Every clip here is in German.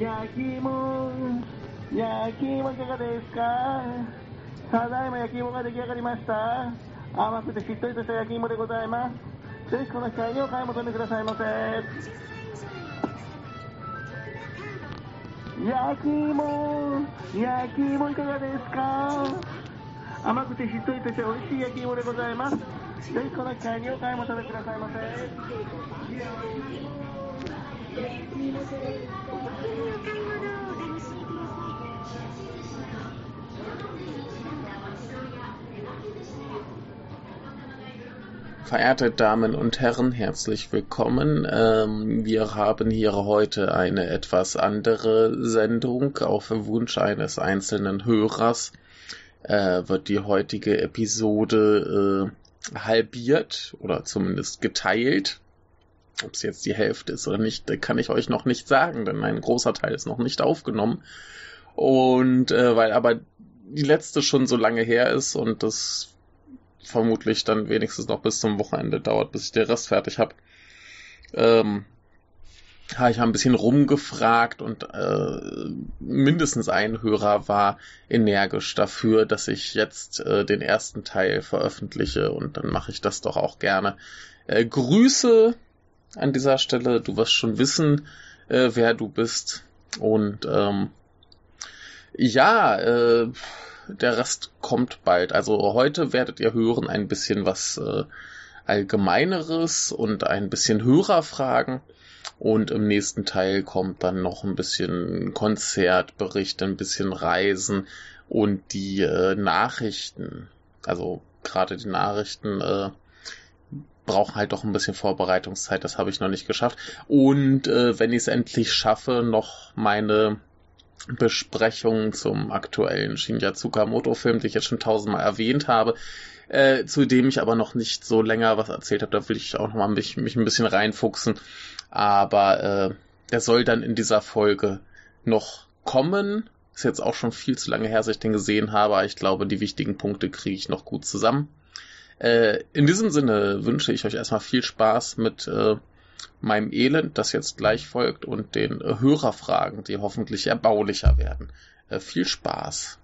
焼き芋、焼き芋いかがですかただいま焼き芋が出来上がりました。甘くてしっとりとした焼き芋でございます。ぜひこの機会にお買い求めくださいませ。焼き芋、焼き芋いかがですか甘くてしっとりとした美味しい焼き芋でございます。ぜひこの機会にお買い求めくださいませ。Verehrte Damen und Herren, herzlich willkommen. Ähm, wir haben hier heute eine etwas andere Sendung. Auf Wunsch eines einzelnen Hörers äh, wird die heutige Episode äh, halbiert oder zumindest geteilt. Ob es jetzt die Hälfte ist oder nicht, kann ich euch noch nicht sagen, denn ein großer Teil ist noch nicht aufgenommen. Und äh, weil aber die letzte schon so lange her ist und das vermutlich dann wenigstens noch bis zum Wochenende dauert, bis ich den Rest fertig habe. Ähm, habe ich ein bisschen rumgefragt und äh, mindestens ein Hörer war energisch dafür, dass ich jetzt äh, den ersten Teil veröffentliche und dann mache ich das doch auch gerne. Äh, Grüße an dieser Stelle, du wirst schon wissen, äh, wer du bist und ähm, ja, äh, der Rest kommt bald. Also heute werdet ihr hören ein bisschen was äh, Allgemeineres und ein bisschen Hörerfragen. Und im nächsten Teil kommt dann noch ein bisschen Konzertbericht, ein bisschen Reisen und die äh, Nachrichten. Also gerade die Nachrichten äh, brauchen halt doch ein bisschen Vorbereitungszeit. Das habe ich noch nicht geschafft. Und äh, wenn ich es endlich schaffe, noch meine Besprechung zum aktuellen Shinya Tsukamoto-Film, den ich jetzt schon tausendmal erwähnt habe, äh, zu dem ich aber noch nicht so länger was erzählt habe. Da will ich auch noch mal mich, mich ein bisschen reinfuchsen. Aber äh, der soll dann in dieser Folge noch kommen. Ist jetzt auch schon viel zu lange her, dass ich den gesehen habe. Ich glaube, die wichtigen Punkte kriege ich noch gut zusammen. Äh, in diesem Sinne wünsche ich euch erstmal viel Spaß mit äh, meinem Elend, das jetzt gleich folgt, und den äh, Hörerfragen, die hoffentlich erbaulicher werden. Äh, viel Spaß.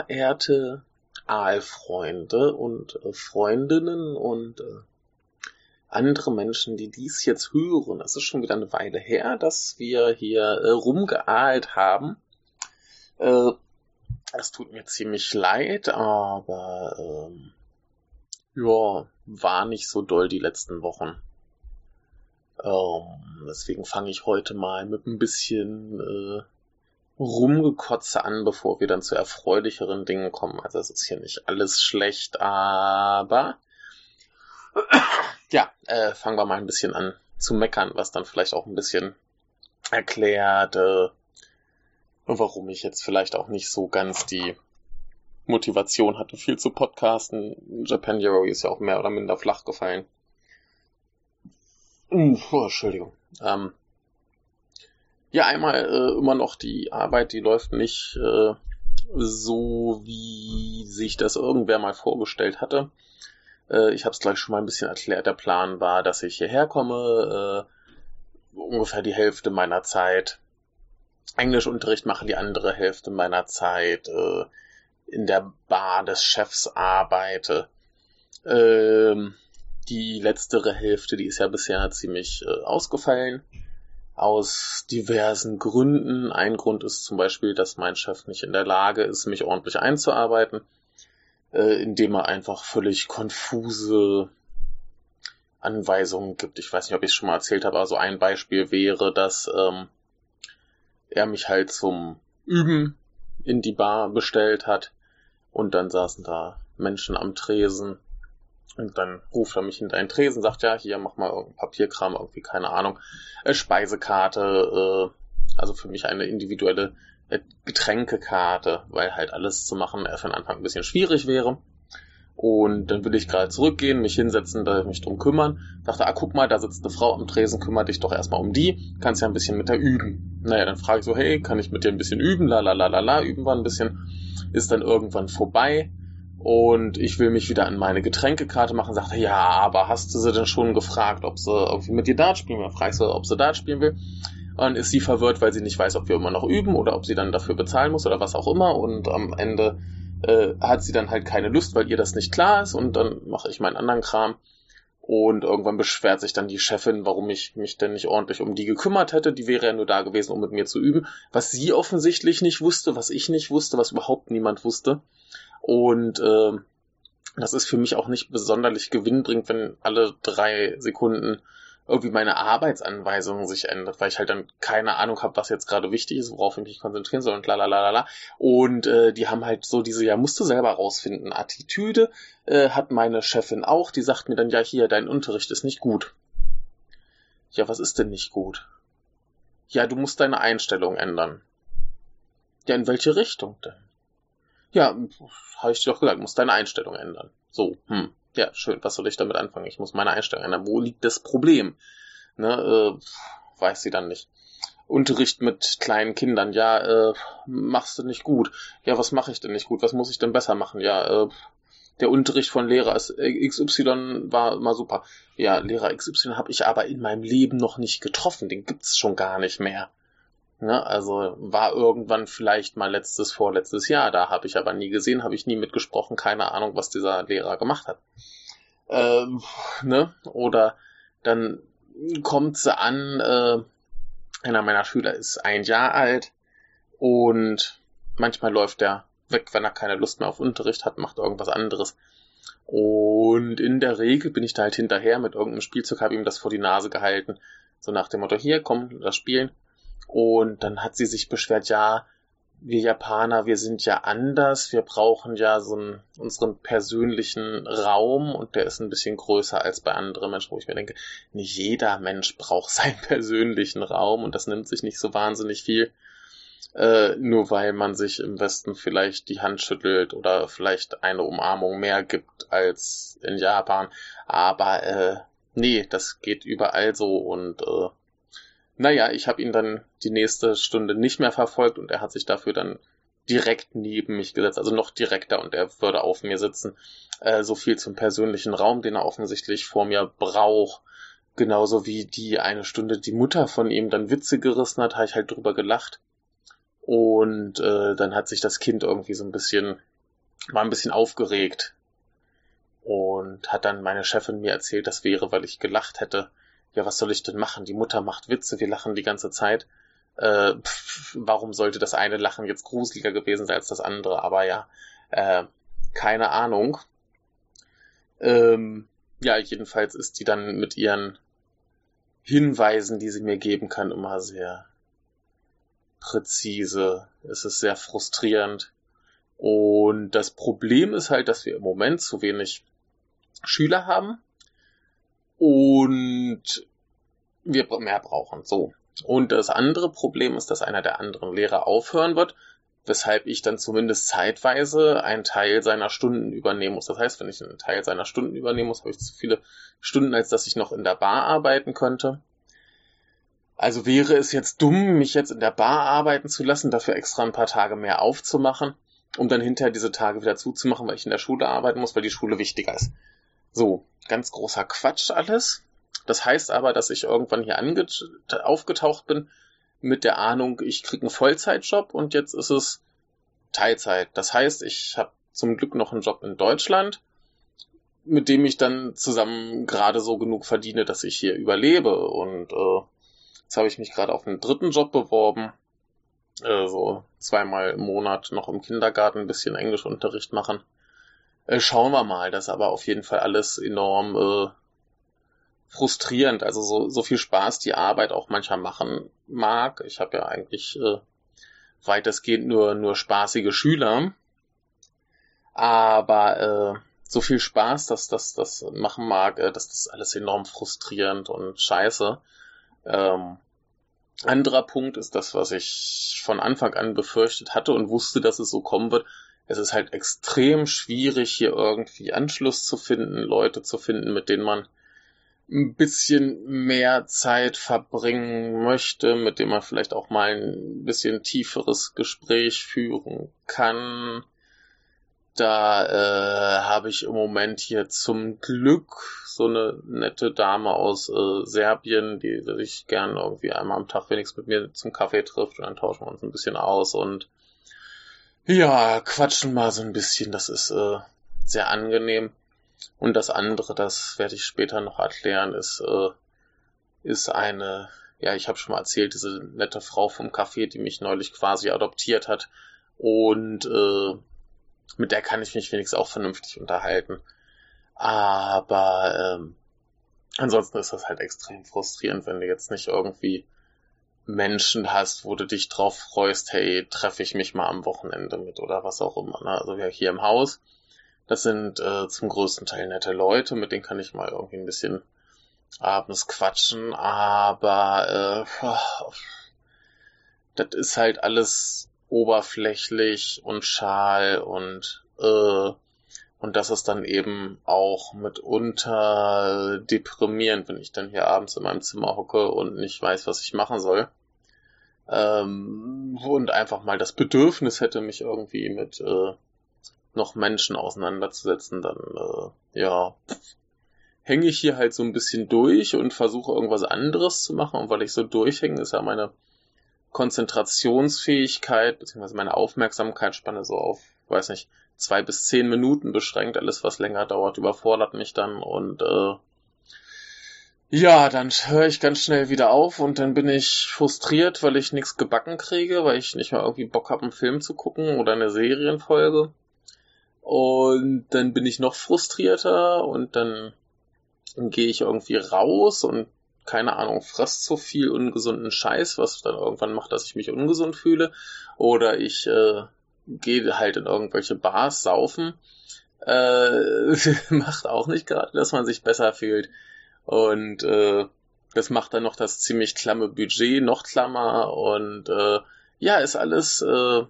Verehrte Aalfreunde und äh, Freundinnen und äh, andere Menschen, die dies jetzt hören. Es ist schon wieder eine Weile her, dass wir hier äh, rumgeahlt haben. Äh, es tut mir ziemlich leid, aber ähm, ja, war nicht so doll die letzten Wochen. Ähm, deswegen fange ich heute mal mit ein bisschen äh, Rumgekotze an, bevor wir dann zu erfreulicheren Dingen kommen. Also es ist hier nicht alles schlecht, aber ja, äh, fangen wir mal ein bisschen an zu meckern, was dann vielleicht auch ein bisschen erklärt, äh, warum ich jetzt vielleicht auch nicht so ganz die Motivation hatte, viel zu podcasten. Japan Hero ist ja auch mehr oder minder flach gefallen. Uh, oh, Entschuldigung. Ähm, ja, einmal äh, immer noch die Arbeit, die läuft nicht äh, so, wie sich das irgendwer mal vorgestellt hatte. Äh, ich habe es gleich schon mal ein bisschen erklärt. Der Plan war, dass ich hierher komme, äh, ungefähr die Hälfte meiner Zeit Englischunterricht mache, die andere Hälfte meiner Zeit äh, in der Bar des Chefs arbeite. Ähm, die letztere Hälfte, die ist ja bisher ziemlich äh, ausgefallen aus diversen Gründen. Ein Grund ist zum Beispiel, dass mein Chef nicht in der Lage ist, mich ordentlich einzuarbeiten, äh, indem er einfach völlig konfuse Anweisungen gibt. Ich weiß nicht, ob ich es schon mal erzählt habe, aber so ein Beispiel wäre, dass ähm, er mich halt zum Üben in die Bar bestellt hat. Und dann saßen da Menschen am Tresen. Und dann ruft er mich hinter einen Tresen, sagt, ja, hier, mach mal irgendein Papierkram, irgendwie, keine Ahnung, äh, Speisekarte, äh, also für mich eine individuelle äh, Getränkekarte, weil halt alles zu machen äh, von Anfang ein bisschen schwierig wäre. Und dann will ich gerade zurückgehen, mich hinsetzen, da mich drum kümmern. Dachte, ah, guck mal, da sitzt eine Frau am Tresen, kümmere dich doch erstmal um die. Kannst ja ein bisschen mit der üben. Naja, dann frage ich so, hey, kann ich mit dir ein bisschen üben? La la la la la, üben wir ein bisschen. Ist dann irgendwann vorbei. Und ich will mich wieder an meine Getränkekarte machen. Sagte, ja, aber hast du sie denn schon gefragt, ob sie irgendwie mit dir Dart spielen will? Fragst du, ob sie Dart spielen will. Und dann ist sie verwirrt, weil sie nicht weiß, ob wir immer noch üben oder ob sie dann dafür bezahlen muss oder was auch immer. Und am Ende äh, hat sie dann halt keine Lust, weil ihr das nicht klar ist und dann mache ich meinen anderen Kram. Und irgendwann beschwert sich dann die Chefin, warum ich mich denn nicht ordentlich um die gekümmert hätte. Die wäre ja nur da gewesen, um mit mir zu üben. Was sie offensichtlich nicht wusste, was ich nicht wusste, was überhaupt niemand wusste. Und äh, das ist für mich auch nicht besonderlich gewinnbringend, wenn alle drei Sekunden irgendwie meine Arbeitsanweisung sich ändert, weil ich halt dann keine Ahnung habe, was jetzt gerade wichtig ist, worauf ich mich konzentrieren soll und la Und äh, die haben halt so diese, ja, musst du selber rausfinden, Attitüde äh, hat meine Chefin auch, die sagt mir dann, ja, hier, dein Unterricht ist nicht gut. Ja, was ist denn nicht gut? Ja, du musst deine Einstellung ändern. Ja, in welche Richtung denn? Ja, habe ich dir doch gesagt, musst deine Einstellung ändern. So, hm. Ja, schön. Was soll ich damit anfangen? Ich muss meine Einstellung ändern. Wo liegt das Problem? Ne, äh, weiß sie dann nicht. Unterricht mit kleinen Kindern. Ja, äh, machst du nicht gut. Ja, was mache ich denn nicht gut? Was muss ich denn besser machen? Ja, äh, der Unterricht von Lehrer äh, XY war immer super. Ja, Lehrer XY habe ich aber in meinem Leben noch nicht getroffen. Den gibt's schon gar nicht mehr. Ne, also war irgendwann vielleicht mal letztes, vorletztes Jahr, da habe ich aber nie gesehen, habe ich nie mitgesprochen, keine Ahnung, was dieser Lehrer gemacht hat. Ähm, ne? Oder dann kommt sie an, äh, einer meiner Schüler ist ein Jahr alt und manchmal läuft er weg, wenn er keine Lust mehr auf Unterricht hat, macht irgendwas anderes. Und in der Regel bin ich da halt hinterher mit irgendeinem Spielzeug, habe ihm das vor die Nase gehalten. So nach dem Motto, hier, komm, das spielen. Und dann hat sie sich beschwert, ja, wir Japaner, wir sind ja anders, wir brauchen ja so einen, unseren persönlichen Raum und der ist ein bisschen größer als bei anderen Menschen, wo ich mir denke, nicht jeder Mensch braucht seinen persönlichen Raum und das nimmt sich nicht so wahnsinnig viel, äh, nur weil man sich im Westen vielleicht die Hand schüttelt oder vielleicht eine Umarmung mehr gibt als in Japan. Aber äh, nee, das geht überall so und äh, naja, ich habe ihn dann die nächste Stunde nicht mehr verfolgt und er hat sich dafür dann direkt neben mich gesetzt, also noch direkter und er würde auf mir sitzen. Äh, so viel zum persönlichen Raum, den er offensichtlich vor mir braucht. Genauso wie die eine Stunde die Mutter von ihm dann Witze gerissen hat, habe ich halt drüber gelacht. Und äh, dann hat sich das Kind irgendwie so ein bisschen, war ein bisschen aufgeregt. Und hat dann meine Chefin mir erzählt, das wäre, weil ich gelacht hätte ja, was soll ich denn machen? Die Mutter macht Witze, wir lachen die ganze Zeit. Äh, pff, warum sollte das eine Lachen jetzt gruseliger gewesen sein als das andere? Aber ja, äh, keine Ahnung. Ähm, ja, jedenfalls ist die dann mit ihren Hinweisen, die sie mir geben kann, immer sehr präzise. Es ist sehr frustrierend. Und das Problem ist halt, dass wir im Moment zu wenig Schüler haben und wir mehr brauchen. So. Und das andere Problem ist, dass einer der anderen Lehrer aufhören wird, weshalb ich dann zumindest zeitweise einen Teil seiner Stunden übernehmen muss. Das heißt, wenn ich einen Teil seiner Stunden übernehmen muss, habe ich zu viele Stunden, als dass ich noch in der Bar arbeiten könnte. Also wäre es jetzt dumm, mich jetzt in der Bar arbeiten zu lassen, dafür extra ein paar Tage mehr aufzumachen, um dann hinterher diese Tage wieder zuzumachen, weil ich in der Schule arbeiten muss, weil die Schule wichtiger ist. So, ganz großer Quatsch alles. Das heißt aber, dass ich irgendwann hier aufgetaucht bin mit der Ahnung, ich krieg einen Vollzeitjob und jetzt ist es Teilzeit. Das heißt, ich habe zum Glück noch einen Job in Deutschland, mit dem ich dann zusammen gerade so genug verdiene, dass ich hier überlebe. Und äh, jetzt habe ich mich gerade auf einen dritten Job beworben. Äh, so zweimal im Monat noch im Kindergarten ein bisschen Englischunterricht machen. Äh, schauen wir mal, das ist aber auf jeden Fall alles enorm äh, frustrierend. Also so, so viel Spaß die Arbeit auch manchmal machen mag. Ich habe ja eigentlich äh, weitestgehend nur, nur spaßige Schüler. Aber äh, so viel Spaß, dass das das machen mag, äh, das alles enorm frustrierend und scheiße. Ähm, anderer Punkt ist das, was ich von Anfang an befürchtet hatte und wusste, dass es so kommen wird. Es ist halt extrem schwierig, hier irgendwie Anschluss zu finden, Leute zu finden, mit denen man ein bisschen mehr Zeit verbringen möchte, mit dem man vielleicht auch mal ein bisschen tieferes Gespräch führen kann. Da äh, habe ich im Moment hier zum Glück so eine nette Dame aus äh, Serbien, die sich gern irgendwie einmal am Tag wenigstens mit mir zum Kaffee trifft und dann tauschen wir uns ein bisschen aus und ja, quatschen mal so ein bisschen. Das ist äh, sehr angenehm. Und das andere, das werde ich später noch erklären, ist, äh, ist eine, ja, ich habe schon mal erzählt, diese nette Frau vom Café, die mich neulich quasi adoptiert hat. Und äh, mit der kann ich mich wenigstens auch vernünftig unterhalten. Aber ähm, ansonsten ist das halt extrem frustrierend, wenn du jetzt nicht irgendwie Menschen hast, wo du dich drauf freust, hey, treffe ich mich mal am Wochenende mit oder was auch immer. Ne? Also wir hier im Haus das sind äh, zum größten Teil nette Leute, mit denen kann ich mal irgendwie ein bisschen abends quatschen, aber äh, das ist halt alles oberflächlich und schal und äh, und das ist dann eben auch mitunter deprimierend, wenn ich dann hier abends in meinem Zimmer hocke und nicht weiß, was ich machen soll. Ähm, und einfach mal das Bedürfnis hätte, mich irgendwie mit äh, noch Menschen auseinanderzusetzen, dann äh, ja hänge ich hier halt so ein bisschen durch und versuche irgendwas anderes zu machen. Und weil ich so durchhänge, ist ja meine Konzentrationsfähigkeit beziehungsweise meine Aufmerksamkeitsspanne so auf, weiß nicht, zwei bis zehn Minuten beschränkt. Alles, was länger dauert, überfordert mich dann und äh, ja, dann höre ich ganz schnell wieder auf und dann bin ich frustriert, weil ich nichts gebacken kriege, weil ich nicht mal irgendwie Bock habe, einen Film zu gucken oder eine Serienfolge. Und dann bin ich noch frustrierter und dann, dann gehe ich irgendwie raus und keine Ahnung, fress zu viel ungesunden Scheiß, was dann irgendwann macht, dass ich mich ungesund fühle. Oder ich äh, gehe halt in irgendwelche Bars saufen. Äh, macht auch nicht gerade, dass man sich besser fühlt. Und äh, das macht dann noch das ziemlich klamme Budget noch klammer und äh, ja, ist alles äh,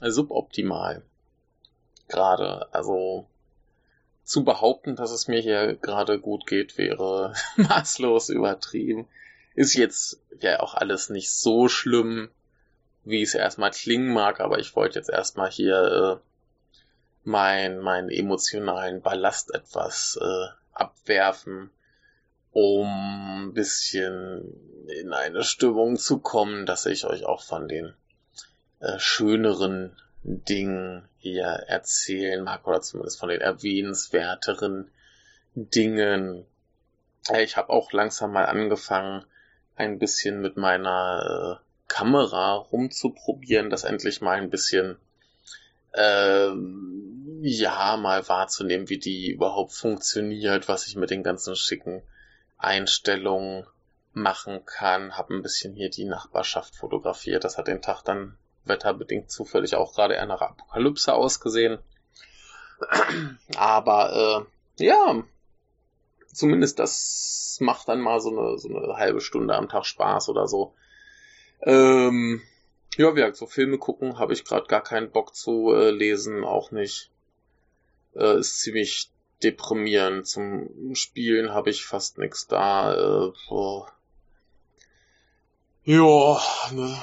suboptimal gerade. Also zu behaupten, dass es mir hier gerade gut geht, wäre maßlos übertrieben. Ist jetzt ja auch alles nicht so schlimm, wie es erstmal klingen mag, aber ich wollte jetzt erstmal hier äh, mein, meinen emotionalen Ballast etwas äh, abwerfen, um ein bisschen in eine Stimmung zu kommen, dass ich euch auch von den äh, schöneren Dingen hier erzählen mag oder zumindest von den erwähnenswerteren Dingen. Ich habe auch langsam mal angefangen, ein bisschen mit meiner äh, Kamera rumzuprobieren, das endlich mal ein bisschen äh, ja mal wahrzunehmen, wie die überhaupt funktioniert, was ich mit den ganzen schicken Einstellungen machen kann. Hab ein bisschen hier die Nachbarschaft fotografiert. Das hat den Tag dann wetterbedingt zufällig auch gerade nach Apokalypse ausgesehen. Aber äh, ja, zumindest das macht dann mal so eine, so eine halbe Stunde am Tag Spaß oder so. Ähm, ja, wie gesagt, so Filme gucken habe ich gerade gar keinen Bock zu äh, lesen, auch nicht. Äh, ist ziemlich deprimierend. Zum Spielen habe ich fast nichts da. Äh, boah. Ja, ne,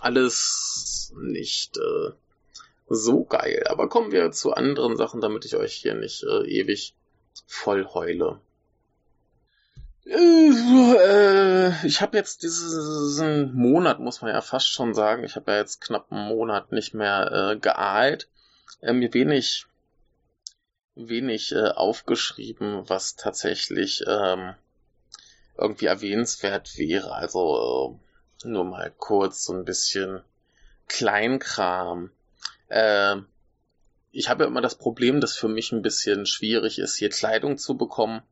alles nicht äh, so geil. Aber kommen wir zu anderen Sachen, damit ich euch hier nicht äh, ewig voll heule. Äh, ich habe jetzt diesen Monat, muss man ja fast schon sagen, ich habe ja jetzt knapp einen Monat nicht mehr äh, geahlt, äh, mir wenig, wenig äh, aufgeschrieben, was tatsächlich ähm, irgendwie erwähnenswert wäre. Also äh, nur mal kurz so ein bisschen Kleinkram. Äh, ich habe ja immer das Problem, dass für mich ein bisschen schwierig ist, hier Kleidung zu bekommen.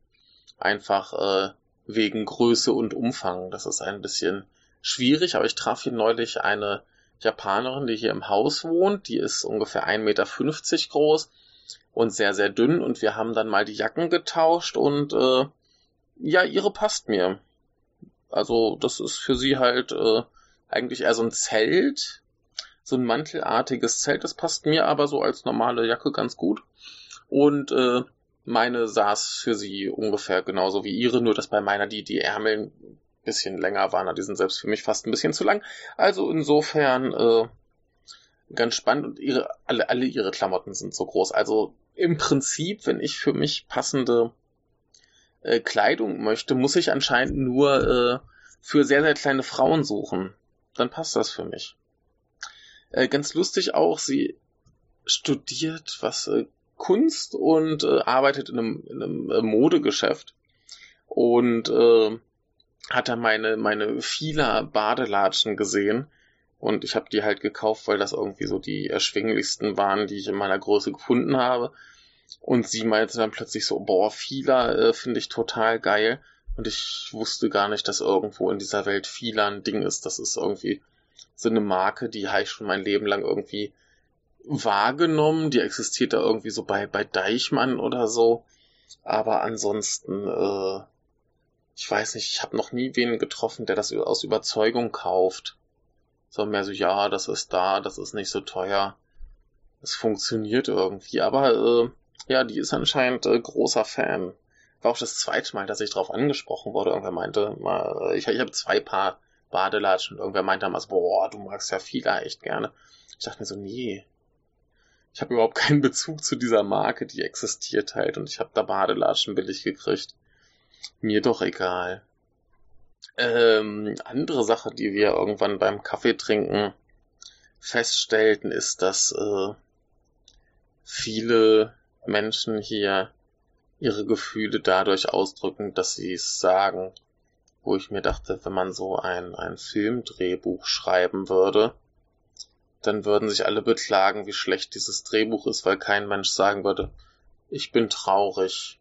Einfach äh, wegen Größe und Umfang. Das ist ein bisschen schwierig, aber ich traf hier neulich eine Japanerin, die hier im Haus wohnt. Die ist ungefähr 1,50 Meter groß und sehr, sehr dünn. Und wir haben dann mal die Jacken getauscht und äh, ja, ihre passt mir. Also das ist für sie halt äh, eigentlich eher so ein Zelt, so ein mantelartiges Zelt. Das passt mir aber so als normale Jacke ganz gut. Und äh, meine saß für sie ungefähr genauso wie ihre, nur dass bei meiner die, die Ärmel ein bisschen länger waren. Die sind selbst für mich fast ein bisschen zu lang. Also insofern äh, ganz spannend und ihre, alle, alle ihre Klamotten sind so groß. Also im Prinzip, wenn ich für mich passende äh, Kleidung möchte, muss ich anscheinend nur äh, für sehr, sehr kleine Frauen suchen. Dann passt das für mich. Äh, ganz lustig auch, sie studiert was äh, Kunst und äh, arbeitet in einem, in einem äh, Modegeschäft und äh, hat da meine meine Fila Badelatschen gesehen und ich habe die halt gekauft, weil das irgendwie so die erschwinglichsten waren, die ich in meiner Größe gefunden habe. Und sie meinte dann plötzlich so, boah, Fila äh, finde ich total geil. Und ich wusste gar nicht, dass irgendwo in dieser Welt Fila ein Ding ist. Das ist irgendwie so eine Marke, die habe ich schon mein Leben lang irgendwie wahrgenommen. Die existiert da irgendwie so bei, bei Deichmann oder so. Aber ansonsten, äh, ich weiß nicht, ich habe noch nie wen getroffen, der das aus Überzeugung kauft. So mehr so, ja, das ist da, das ist nicht so teuer. Es funktioniert irgendwie. Aber äh, ja, die ist anscheinend äh, großer Fan. War auch das zweite Mal, dass ich darauf angesprochen wurde. Irgendwer meinte, mal, ich, ich habe zwei Paar Badelatschen und irgendwer meinte damals, boah, du magst ja Fila echt gerne. Ich dachte mir so, nee, ich habe überhaupt keinen Bezug zu dieser Marke, die existiert halt und ich habe da Badelatschen billig gekriegt. Mir doch egal. Ähm, andere Sache, die wir irgendwann beim Kaffee trinken feststellten, ist, dass äh, viele Menschen hier ihre Gefühle dadurch ausdrücken, dass sie es sagen. Wo ich mir dachte, wenn man so ein, ein Filmdrehbuch schreiben würde, dann würden sich alle beklagen, wie schlecht dieses Drehbuch ist, weil kein Mensch sagen würde, ich bin traurig.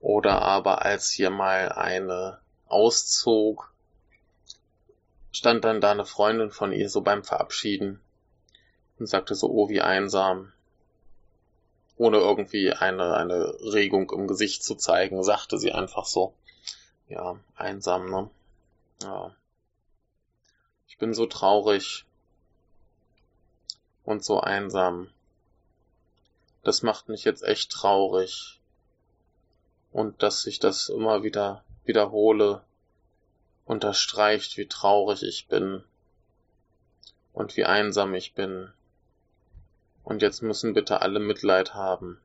Oder aber als hier mal eine auszog, stand dann da eine Freundin von ihr so beim Verabschieden und sagte so, oh, wie einsam. Ohne irgendwie eine, eine Regung im Gesicht zu zeigen, sagte sie einfach so, ja, einsam, ne? Ja. Ich bin so traurig und so einsam. Das macht mich jetzt echt traurig. Und dass ich das immer wieder wiederhole, unterstreicht, wie traurig ich bin und wie einsam ich bin. Und jetzt müssen bitte alle Mitleid haben.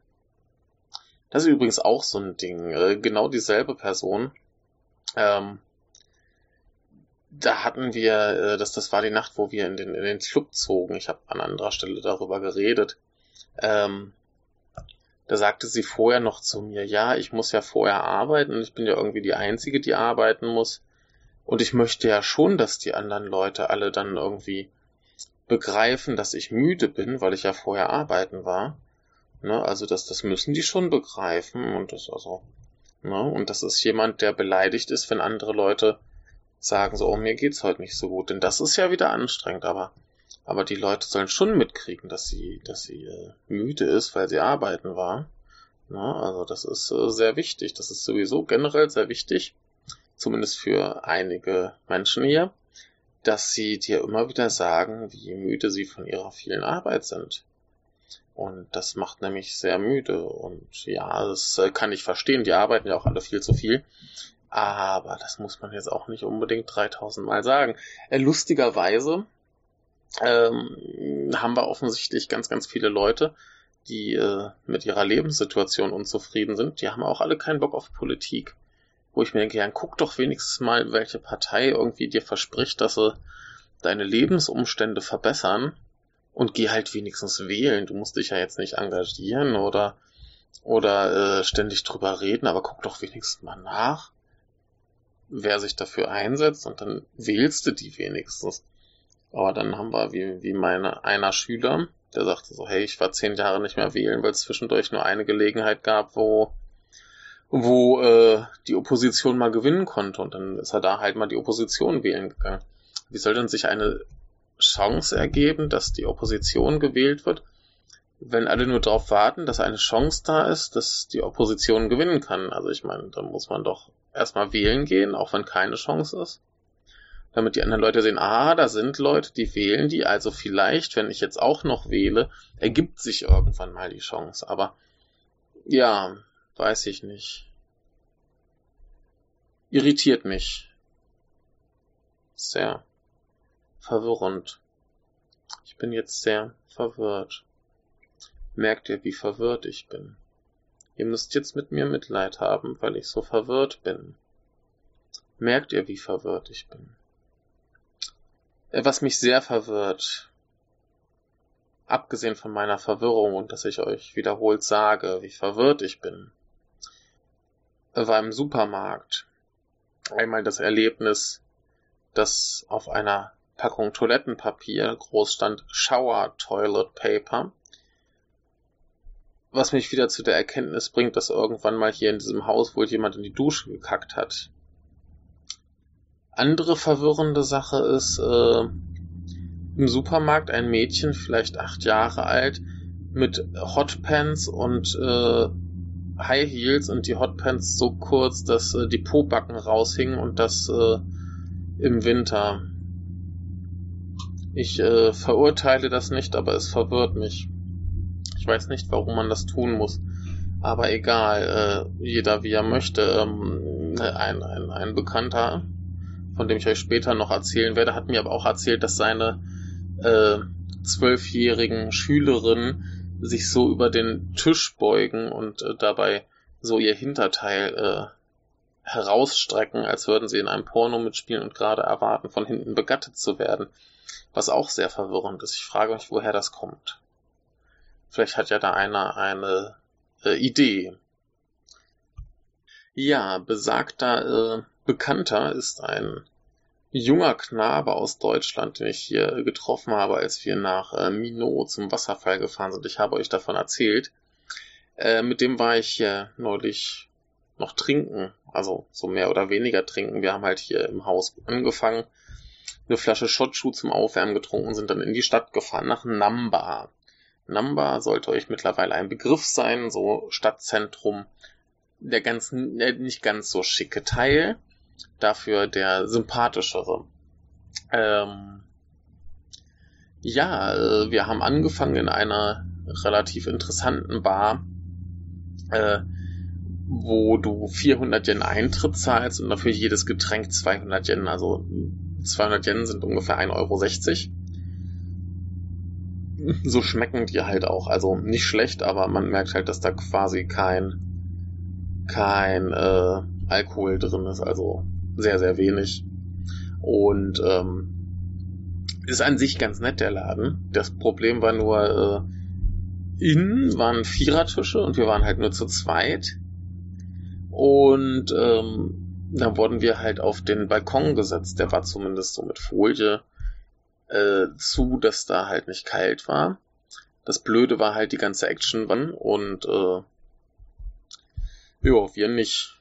Das ist übrigens auch so ein Ding. Äh, genau dieselbe Person. Ähm, da hatten wir, äh, das, das war die Nacht, wo wir in den, in den Club zogen. Ich habe an anderer Stelle darüber geredet. Ähm, da sagte sie vorher noch zu mir, ja, ich muss ja vorher arbeiten und ich bin ja irgendwie die Einzige, die arbeiten muss. Und ich möchte ja schon, dass die anderen Leute alle dann irgendwie begreifen, dass ich müde bin, weil ich ja vorher arbeiten war. Ne, also das, das müssen die schon begreifen und das also, ne, und das ist jemand, der beleidigt ist, wenn andere Leute sagen so, oh, mir geht's heute nicht so gut, denn das ist ja wieder anstrengend, aber aber die Leute sollen schon mitkriegen, dass sie, dass sie äh, müde ist, weil sie arbeiten war. Na, also das ist äh, sehr wichtig. Das ist sowieso generell sehr wichtig, zumindest für einige Menschen hier, dass sie dir immer wieder sagen, wie müde sie von ihrer vielen Arbeit sind. Und das macht nämlich sehr müde. Und ja, das äh, kann ich verstehen. Die arbeiten ja auch alle viel zu viel. Aber das muss man jetzt auch nicht unbedingt 3000 Mal sagen. Lustigerweise ähm, haben wir offensichtlich ganz, ganz viele Leute, die äh, mit ihrer Lebenssituation unzufrieden sind. Die haben auch alle keinen Bock auf Politik. Wo ich mir denke, ja, guck doch wenigstens mal, welche Partei irgendwie dir verspricht, dass sie deine Lebensumstände verbessern und geh halt wenigstens wählen. Du musst dich ja jetzt nicht engagieren oder oder äh, ständig drüber reden, aber guck doch wenigstens mal nach, wer sich dafür einsetzt und dann wählst du die wenigstens. Aber dann haben wir, wie, wie meine, einer Schüler, der sagte so, hey, ich war zehn Jahre nicht mehr wählen, weil es zwischendurch nur eine Gelegenheit gab, wo, wo äh, die Opposition mal gewinnen konnte und dann ist er da halt mal die Opposition wählen gegangen. Wie soll denn sich eine Chance ergeben, dass die Opposition gewählt wird, wenn alle nur darauf warten, dass eine Chance da ist, dass die Opposition gewinnen kann? Also ich meine, dann muss man doch erstmal wählen gehen, auch wenn keine Chance ist. Damit die anderen Leute sehen, ah, da sind Leute, die wählen die, also vielleicht, wenn ich jetzt auch noch wähle, ergibt sich irgendwann mal die Chance. Aber ja, weiß ich nicht. Irritiert mich. Sehr verwirrend. Ich bin jetzt sehr verwirrt. Merkt ihr, wie verwirrt ich bin? Ihr müsst jetzt mit mir Mitleid haben, weil ich so verwirrt bin. Merkt ihr, wie verwirrt ich bin? Äh, was mich sehr verwirrt, abgesehen von meiner Verwirrung und dass ich euch wiederholt sage, wie verwirrt ich bin, war im Supermarkt einmal das Erlebnis, dass auf einer Packung Toilettenpapier groß stand Shower Toilet Paper, was mich wieder zu der Erkenntnis bringt, dass irgendwann mal hier in diesem Haus wohl jemand in die Dusche gekackt hat. Andere verwirrende Sache ist, äh, im Supermarkt ein Mädchen, vielleicht acht Jahre alt, mit Hotpants und äh, High Heels und die Hotpants so kurz, dass äh, die Pobacken raushingen und das äh, im Winter. Ich äh, verurteile das nicht, aber es verwirrt mich. Ich weiß nicht, warum man das tun muss. Aber egal, äh, jeder wie er möchte. Ähm, ein, ein, ein Bekannter, von dem ich euch später noch erzählen werde, hat mir aber auch erzählt, dass seine äh, zwölfjährigen Schülerinnen sich so über den Tisch beugen und äh, dabei so ihr Hinterteil äh, herausstrecken, als würden sie in einem Porno mitspielen und gerade erwarten, von hinten begattet zu werden. Was auch sehr verwirrend ist. Ich frage mich, woher das kommt. Vielleicht hat ja da einer eine äh, Idee. Ja, besagter äh, Bekannter ist ein junger Knabe aus Deutschland, den ich hier getroffen habe, als wir nach äh, Minot zum Wasserfall gefahren sind. Ich habe euch davon erzählt. Äh, mit dem war ich hier neulich noch trinken, also so mehr oder weniger trinken. Wir haben halt hier im Haus angefangen, eine Flasche Schotschuh zum Aufwärmen getrunken, sind dann in die Stadt gefahren, nach Namba. Namba sollte euch mittlerweile ein Begriff sein, so Stadtzentrum, der ganz, äh, nicht ganz so schicke Teil dafür der sympathischere. Ähm, ja, äh, wir haben angefangen in einer relativ interessanten Bar, äh, wo du 400 Yen Eintritt zahlst und dafür jedes Getränk 200 Yen, also 200 Yen sind ungefähr 1,60 Euro. So schmecken die halt auch, also nicht schlecht, aber man merkt halt, dass da quasi kein kein äh, Alkohol drin ist, also sehr, sehr wenig. Und ähm, ist an sich ganz nett, der Laden. Das Problem war nur, äh, innen waren Vierertische und wir waren halt nur zu zweit. Und ähm, dann wurden wir halt auf den Balkon gesetzt. Der war zumindest so mit Folie äh, zu, dass da halt nicht kalt war. Das Blöde war halt die ganze Action wann und äh, ja, wir nicht.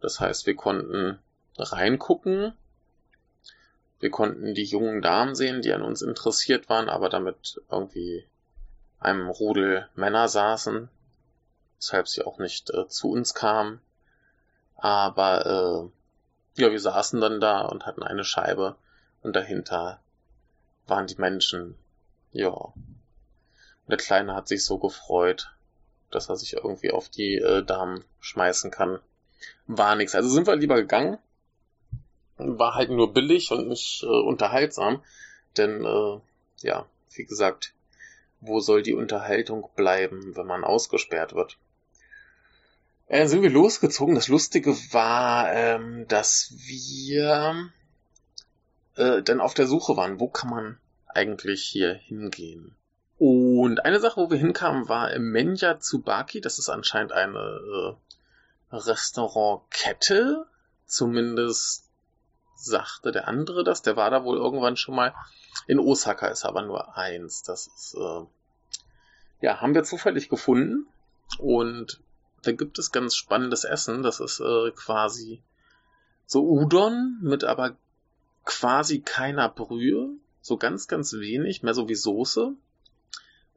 Das heißt, wir konnten reingucken. Wir konnten die jungen Damen sehen, die an uns interessiert waren, aber damit irgendwie einem Rudel Männer saßen, weshalb sie auch nicht äh, zu uns kamen. Aber äh, ja, wir saßen dann da und hatten eine Scheibe und dahinter waren die Menschen. Ja. Der Kleine hat sich so gefreut, dass er sich irgendwie auf die äh, Damen schmeißen kann. War nix. Also sind wir lieber gegangen war halt nur billig und nicht äh, unterhaltsam. Denn, äh, ja, wie gesagt, wo soll die Unterhaltung bleiben, wenn man ausgesperrt wird? Äh, sind wir losgezogen. Das Lustige war, ähm, dass wir äh, dann auf der Suche waren, wo kann man eigentlich hier hingehen. Und eine Sache, wo wir hinkamen, war im Menja Tsubaki. Das ist anscheinend eine äh, Restaurantkette. Zumindest sagte der andere das. Der war da wohl irgendwann schon mal. In Osaka ist aber nur eins. Das ist, äh, ja, haben wir zufällig gefunden. Und da gibt es ganz spannendes Essen. Das ist äh, quasi so Udon mit aber quasi keiner Brühe. So ganz, ganz wenig, mehr so wie Soße.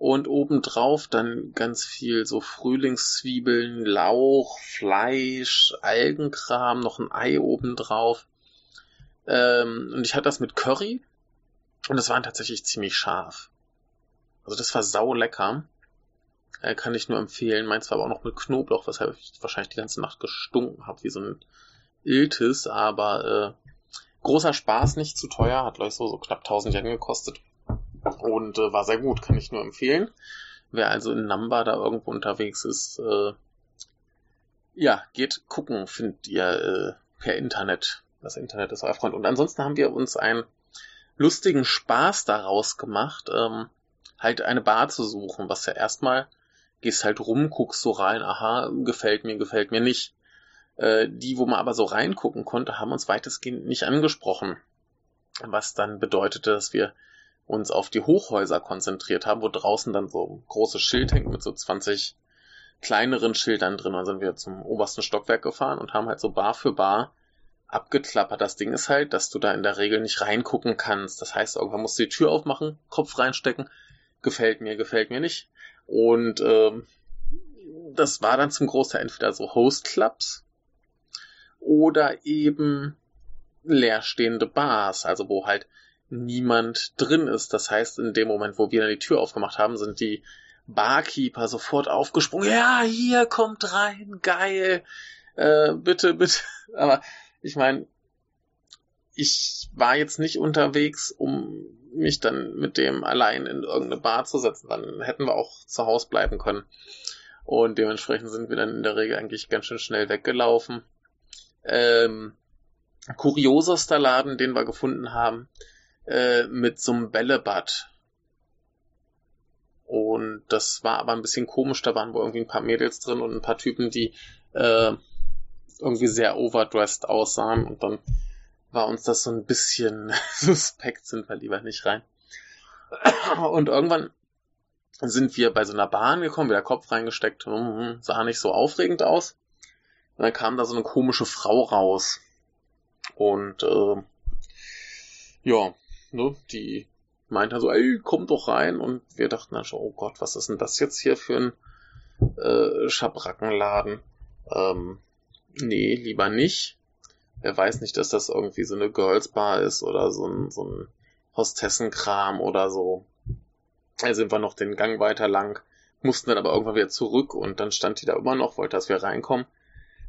Und obendrauf dann ganz viel so Frühlingszwiebeln, Lauch, Fleisch, Algenkram, noch ein Ei obendrauf. Ähm, und ich hatte das mit Curry. Und es waren tatsächlich ziemlich scharf. Also das war sau lecker. Äh, kann ich nur empfehlen. Meins war aber auch noch mit Knoblauch, weshalb ich wahrscheinlich die ganze Nacht gestunken habe, wie so ein Iltis. Aber äh, großer Spaß, nicht zu teuer. Hat, ich, so, so knapp 1000 Yen gekostet. Und äh, war sehr gut, kann ich nur empfehlen. Wer also in Namba da irgendwo unterwegs ist, äh, ja, geht gucken, findet ihr äh, per Internet. Das Internet ist euer Freund. Und ansonsten haben wir uns einen lustigen Spaß daraus gemacht, ähm, halt eine Bar zu suchen, was ja erstmal gehst halt rum, guckst so rein, aha, gefällt mir, gefällt mir nicht. Äh, die, wo man aber so reingucken konnte, haben uns weitestgehend nicht angesprochen. Was dann bedeutete, dass wir uns auf die Hochhäuser konzentriert haben, wo draußen dann so großes Schild hängt mit so 20 kleineren Schildern drin. Dann sind wir zum obersten Stockwerk gefahren und haben halt so Bar für Bar abgeklappert. Das Ding ist halt, dass du da in der Regel nicht reingucken kannst. Das heißt, irgendwann musst du die Tür aufmachen, Kopf reinstecken. Gefällt mir, gefällt mir nicht. Und ähm, das war dann zum Großteil entweder so Host-Clubs oder eben leerstehende Bars, also wo halt niemand drin ist. Das heißt, in dem Moment, wo wir dann die Tür aufgemacht haben, sind die Barkeeper sofort aufgesprungen. Ja, hier kommt rein, geil. Äh, bitte, bitte. Aber ich meine, ich war jetzt nicht unterwegs, um mich dann mit dem allein in irgendeine Bar zu setzen. Dann hätten wir auch zu Hause bleiben können. Und dementsprechend sind wir dann in der Regel eigentlich ganz schön schnell weggelaufen. Ähm, kuriosester Laden, den wir gefunden haben, äh, mit so einem Bällebad. Und das war aber ein bisschen komisch, da waren wohl irgendwie ein paar Mädels drin und ein paar Typen, die äh, irgendwie sehr overdressed aussahen und dann war uns das so ein bisschen suspekt, sind wir lieber nicht rein. Und irgendwann sind wir bei so einer Bahn gekommen, wieder Kopf reingesteckt, hm, sah nicht so aufregend aus. Und dann kam da so eine komische Frau raus. Und äh, ja, ne, die meinte so, ey, komm doch rein. Und wir dachten dann schon, oh Gott, was ist denn das jetzt hier für ein äh, Schabrackenladen? Ähm, nee, lieber nicht. Wer weiß nicht, dass das irgendwie so eine Girls Bar ist oder so ein, so ein Hostessenkram oder so. Da sind wir noch den Gang weiter lang, mussten dann aber irgendwann wieder zurück und dann stand die da immer noch, wollte, dass wir reinkommen.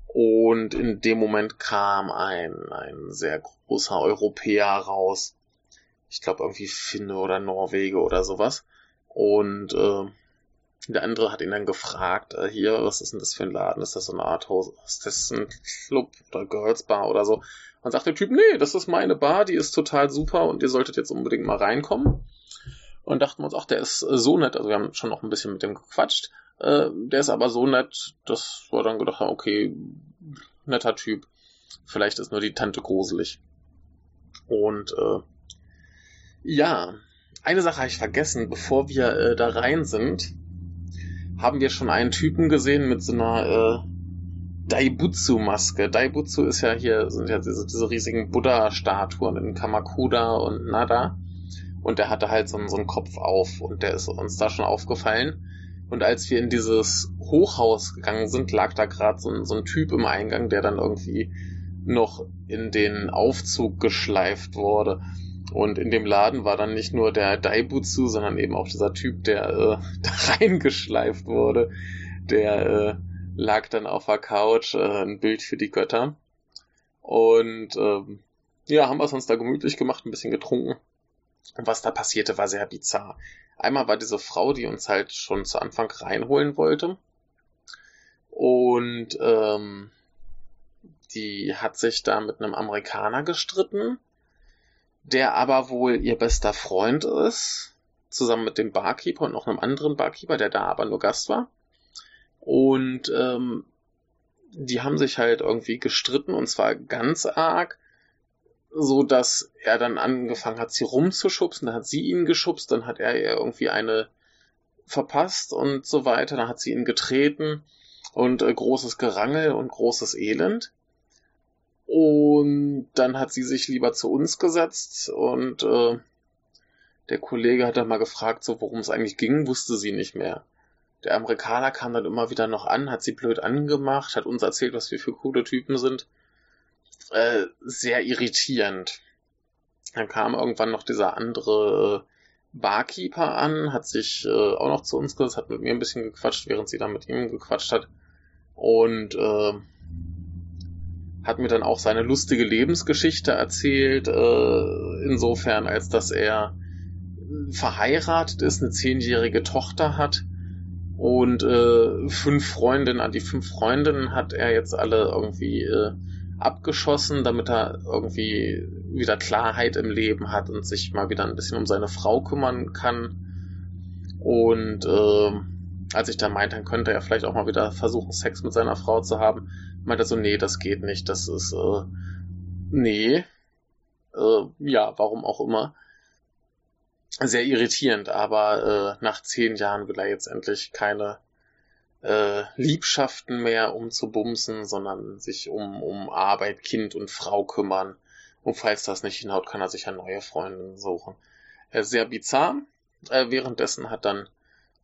Und in dem Moment kam ein, ein sehr großer Europäer raus. Ich glaube irgendwie Finne oder Norwege oder sowas. Und äh, der andere hat ihn dann gefragt, äh, hier, was ist denn das für ein Laden? Ist das so eine Art Hostessen-Club oder Girls Bar oder so? Und sagt der Typ, nee, das ist meine Bar, die ist total super und ihr solltet jetzt unbedingt mal reinkommen. Und dachten wir uns, ach, der ist äh, so nett, also wir haben schon noch ein bisschen mit dem gequatscht. Äh, der ist aber so nett, dass wir dann gedacht haben, okay, netter Typ. Vielleicht ist nur die Tante gruselig. Und äh, ja, eine Sache habe ich vergessen, bevor wir äh, da rein sind, haben wir schon einen Typen gesehen mit so einer äh, Daibutsu-Maske. Daibutsu ist ja hier, sind ja diese, diese riesigen Buddha-Statuen in Kamakura und Nada. Und der hatte halt so, so einen Kopf auf und der ist uns da schon aufgefallen. Und als wir in dieses Hochhaus gegangen sind, lag da gerade so, so ein Typ im Eingang, der dann irgendwie noch in den Aufzug geschleift wurde. Und in dem Laden war dann nicht nur der Daibutsu, sondern eben auch dieser Typ, der äh, da reingeschleift wurde. Der äh, lag dann auf der Couch, äh, ein Bild für die Götter. Und ähm, ja, haben wir uns da gemütlich gemacht, ein bisschen getrunken. Und was da passierte, war sehr bizarr. Einmal war diese Frau, die uns halt schon zu Anfang reinholen wollte. Und ähm, die hat sich da mit einem Amerikaner gestritten, der aber wohl ihr bester Freund ist, zusammen mit dem Barkeeper und noch einem anderen Barkeeper, der da aber nur Gast war. Und ähm, die haben sich halt irgendwie gestritten und zwar ganz arg so dass er dann angefangen hat, sie rumzuschubsen, dann hat sie ihn geschubst, dann hat er ihr irgendwie eine verpasst und so weiter, dann hat sie ihn getreten und äh, großes Gerangel und großes Elend. Und dann hat sie sich lieber zu uns gesetzt und äh, der Kollege hat dann mal gefragt, so worum es eigentlich ging, wusste sie nicht mehr. Der Amerikaner kam dann immer wieder noch an, hat sie blöd angemacht, hat uns erzählt, was wir für coole Typen sind. Äh, sehr irritierend. Dann kam irgendwann noch dieser andere äh, Barkeeper an, hat sich äh, auch noch zu uns gesetzt, hat mit mir ein bisschen gequatscht, während sie dann mit ihm gequatscht hat. Und äh, hat mir dann auch seine lustige Lebensgeschichte erzählt, äh, insofern als dass er verheiratet ist, eine zehnjährige Tochter hat und äh, fünf Freundinnen, an die fünf Freundinnen hat er jetzt alle irgendwie äh, abgeschossen, damit er irgendwie wieder Klarheit im Leben hat und sich mal wieder ein bisschen um seine Frau kümmern kann. Und äh, als ich dann meinte, dann könnte er vielleicht auch mal wieder versuchen, Sex mit seiner Frau zu haben, meinte so, nee, das geht nicht, das ist, äh, nee, äh, ja, warum auch immer. Sehr irritierend, aber äh, nach zehn Jahren will er jetzt endlich keine äh, Liebschaften mehr, um zu bumsen, sondern sich um, um Arbeit, Kind und Frau kümmern. Und falls das nicht hinhaut, kann er sich eine neue Freundin suchen. Äh, sehr bizarr. Äh, währenddessen hat dann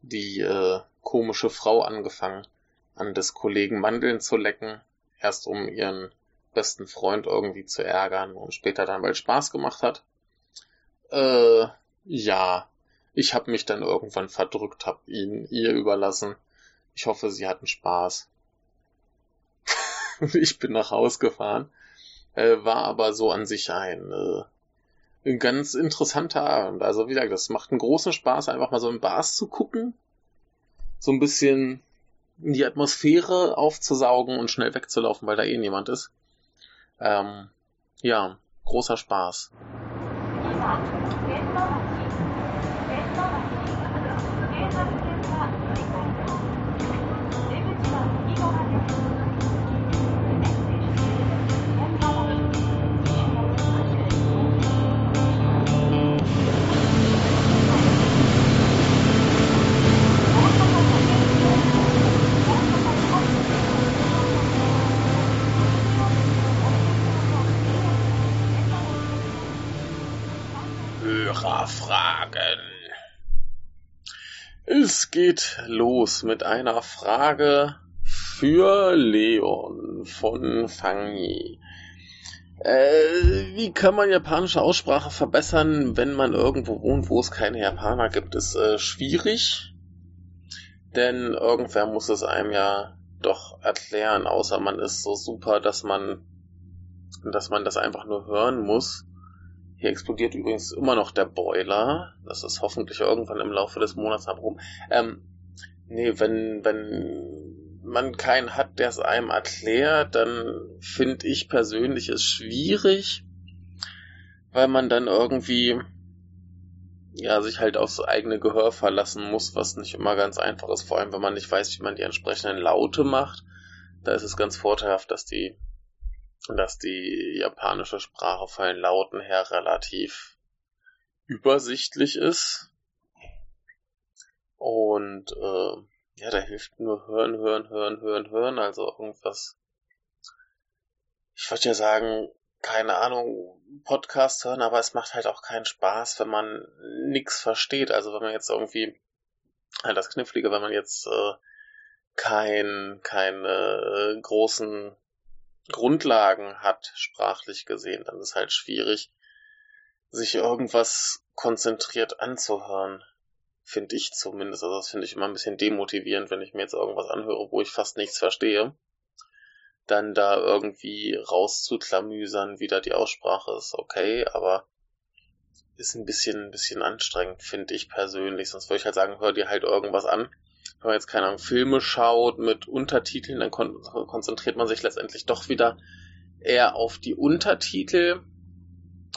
die äh, komische Frau angefangen, an des Kollegen Mandeln zu lecken. Erst um ihren besten Freund irgendwie zu ärgern und später dann, weil Spaß gemacht hat. Äh, ja, ich habe mich dann irgendwann verdrückt, hab ihn ihr überlassen ich hoffe, Sie hatten Spaß. ich bin nach Haus gefahren, äh, war aber so an sich ein, äh, ein ganz interessanter Abend. Also wie gesagt, das macht einen großen Spaß, einfach mal so in Bars zu gucken, so ein bisschen die Atmosphäre aufzusaugen und schnell wegzulaufen, weil da eh niemand ist. Ähm, ja, großer Spaß. Hörerfragen. Es geht los mit einer Frage für Leon von Fangi. Äh, wie kann man japanische Aussprache verbessern, wenn man irgendwo wohnt, wo es keine Japaner gibt? Ist äh, schwierig, denn irgendwer muss es einem ja doch erklären, außer man ist so super, dass man, dass man das einfach nur hören muss. Hier explodiert übrigens immer noch der Boiler. Das ist hoffentlich irgendwann im Laufe des Monats herum. Ähm, nee, wenn, wenn man keinen hat, der es einem erklärt, dann finde ich persönlich es schwierig, weil man dann irgendwie ja, sich halt aufs eigene Gehör verlassen muss, was nicht immer ganz einfach ist, vor allem wenn man nicht weiß, wie man die entsprechenden Laute macht. Da ist es ganz vorteilhaft, dass die dass die japanische Sprache von den Lauten her relativ übersichtlich ist. Und äh, ja, da hilft nur hören, hören, hören, hören, hören. Also irgendwas. Ich würde ja sagen, keine Ahnung, Podcast hören, aber es macht halt auch keinen Spaß, wenn man nichts versteht. Also wenn man jetzt irgendwie, halt das Knifflige, wenn man jetzt äh, kein, keine äh, großen Grundlagen hat, sprachlich gesehen, dann ist halt schwierig, sich irgendwas konzentriert anzuhören. Finde ich zumindest. Also das finde ich immer ein bisschen demotivierend, wenn ich mir jetzt irgendwas anhöre, wo ich fast nichts verstehe. Dann da irgendwie rauszuklamüsern, wie da die Aussprache ist, okay, aber ist ein bisschen, ein bisschen anstrengend, finde ich persönlich. Sonst würde ich halt sagen, hör dir halt irgendwas an, wenn man jetzt keine Ahnung, Filme schaut mit Untertiteln, dann kon konzentriert man sich letztendlich doch wieder eher auf die Untertitel,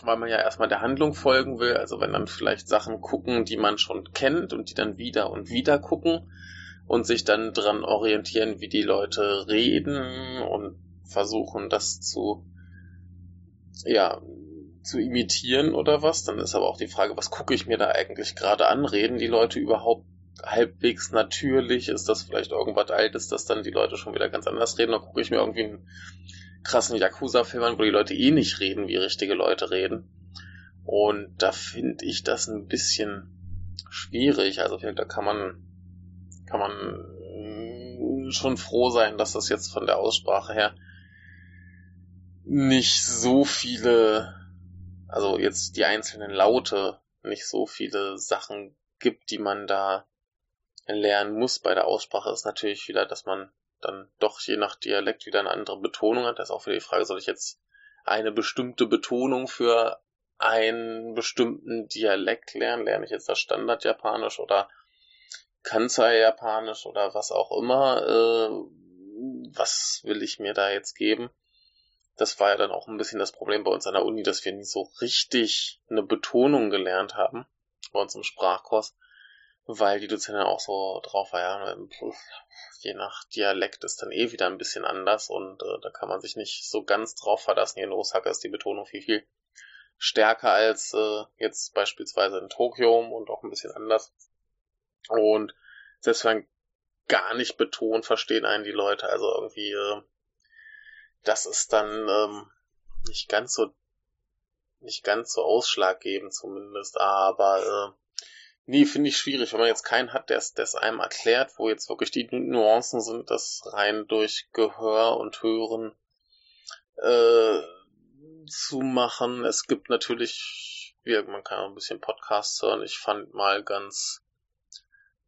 weil man ja erstmal der Handlung folgen will. Also wenn dann vielleicht Sachen gucken, die man schon kennt und die dann wieder und wieder gucken und sich dann dran orientieren, wie die Leute reden und versuchen das zu, ja, zu imitieren oder was. Dann ist aber auch die Frage, was gucke ich mir da eigentlich gerade an? Reden die Leute überhaupt halbwegs natürlich ist, dass vielleicht irgendwas alt ist, dass dann die Leute schon wieder ganz anders reden. Dann gucke ich mir irgendwie einen krassen Yakuza-Film an, wo die Leute eh nicht reden, wie richtige Leute reden. Und da finde ich das ein bisschen schwierig. Also da kann man, kann man schon froh sein, dass das jetzt von der Aussprache her nicht so viele, also jetzt die einzelnen Laute, nicht so viele Sachen gibt, die man da lernen muss bei der Aussprache, ist natürlich wieder, dass man dann doch je nach Dialekt wieder eine andere Betonung hat. Da ist auch wieder die Frage, soll ich jetzt eine bestimmte Betonung für einen bestimmten Dialekt lernen? Lerne ich jetzt das Standard-Japanisch oder Kansai-Japanisch oder was auch immer? Äh, was will ich mir da jetzt geben? Das war ja dann auch ein bisschen das Problem bei uns an der Uni, dass wir nie so richtig eine Betonung gelernt haben bei uns im Sprachkurs weil die Dozentin auch so drauf war, ja, je nach Dialekt ist dann eh wieder ein bisschen anders und äh, da kann man sich nicht so ganz drauf verlassen. Hier in Osaka ist die Betonung viel, viel stärker als äh, jetzt beispielsweise in Tokio und auch ein bisschen anders. Und selbst wenn gar nicht betont, verstehen einen die Leute. Also irgendwie, äh, das ist dann ähm, nicht ganz so nicht ganz so ausschlaggebend zumindest, aber äh, Nee, finde ich schwierig, wenn man jetzt keinen hat, der es einem erklärt, wo jetzt wirklich die Nuancen sind, das rein durch Gehör und Hören äh, zu machen. Es gibt natürlich, ja, man kann auch ein bisschen Podcasts hören. Ich fand mal ganz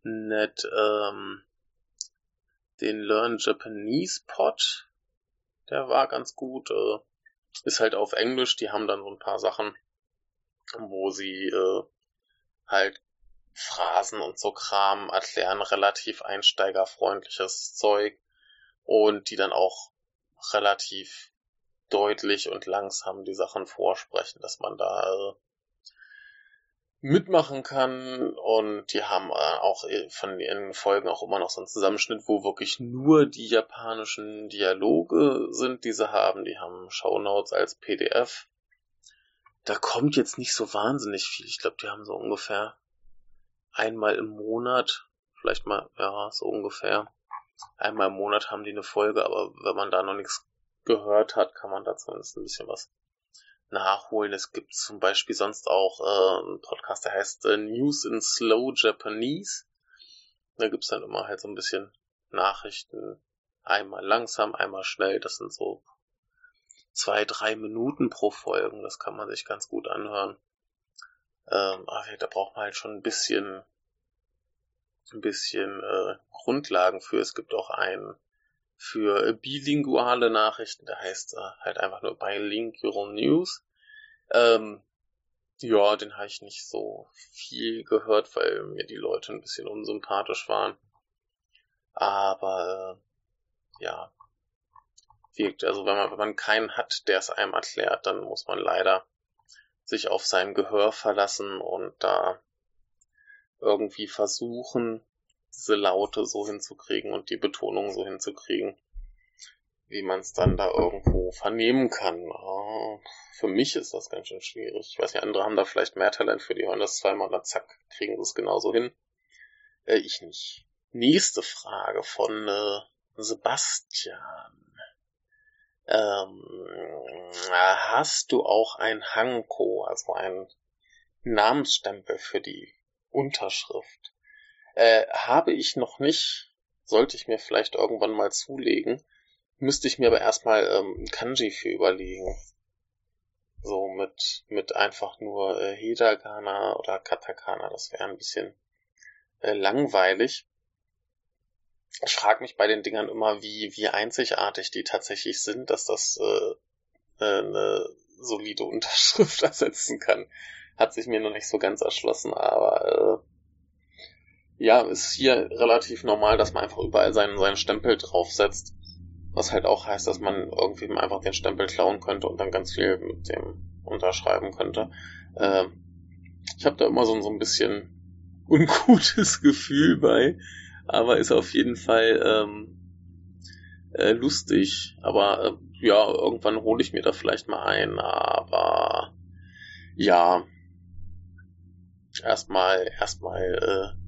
nett ähm, den Learn Japanese Pod. Der war ganz gut. Äh, ist halt auf Englisch. Die haben dann so ein paar Sachen, wo sie äh, halt Phrasen und so Kram erklären, relativ einsteigerfreundliches Zeug und die dann auch relativ deutlich und langsam die Sachen vorsprechen, dass man da äh, mitmachen kann und die haben äh, auch von ihren Folgen auch immer noch so einen Zusammenschnitt, wo wirklich nur die japanischen Dialoge sind, die sie haben. Die haben Shownotes als PDF. Da kommt jetzt nicht so wahnsinnig viel. Ich glaube, die haben so ungefähr einmal im Monat, vielleicht mal, ja, so ungefähr. Einmal im Monat haben die eine Folge, aber wenn man da noch nichts gehört hat, kann man da zumindest ein bisschen was nachholen. Es gibt zum Beispiel sonst auch äh, einen Podcast, der heißt äh, News in Slow Japanese. Da gibt's dann immer halt so ein bisschen Nachrichten. Einmal langsam, einmal schnell. Das sind so zwei, drei Minuten pro Folgen. Das kann man sich ganz gut anhören. Ähm, aber da braucht man halt schon ein bisschen, ein bisschen äh, Grundlagen für. Es gibt auch einen für bilinguale Nachrichten, der heißt äh, halt einfach nur Bilingual News. Ähm, ja, den habe ich nicht so viel gehört, weil mir die Leute ein bisschen unsympathisch waren. Aber äh, ja, wirkt. Also wenn man, wenn man keinen hat, der es einem erklärt, dann muss man leider sich auf sein Gehör verlassen und da irgendwie versuchen, diese Laute so hinzukriegen und die Betonung so hinzukriegen, wie man es dann da irgendwo vernehmen kann. Oh, für mich ist das ganz schön schwierig. Ich weiß nicht, andere haben da vielleicht mehr Talent für, die hören das zweimal und dann zack, kriegen sie es genauso hin. Äh, ich nicht. Nächste Frage von äh, Sebastian. Ähm, hast du auch ein Hanko, also ein Namensstempel für die Unterschrift? Äh, habe ich noch nicht, sollte ich mir vielleicht irgendwann mal zulegen, müsste ich mir aber erstmal ähm, Kanji für überlegen. So mit, mit einfach nur äh, Hiragana oder Katakana, das wäre ein bisschen äh, langweilig ich frage mich bei den Dingern immer, wie, wie einzigartig die tatsächlich sind, dass das äh, äh eine solide Unterschrift ersetzen kann. Hat sich mir noch nicht so ganz erschlossen, aber äh, ja, ist hier relativ normal, dass man einfach überall seinen, seinen Stempel draufsetzt. Was halt auch heißt, dass man irgendwie einfach den Stempel klauen könnte und dann ganz viel mit dem unterschreiben könnte. Äh, ich habe da immer so, so ein bisschen ungutes Gefühl bei, aber ist auf jeden Fall ähm, äh, lustig. Aber äh, ja, irgendwann hole ich mir da vielleicht mal ein, aber ja, erstmal erstmal äh,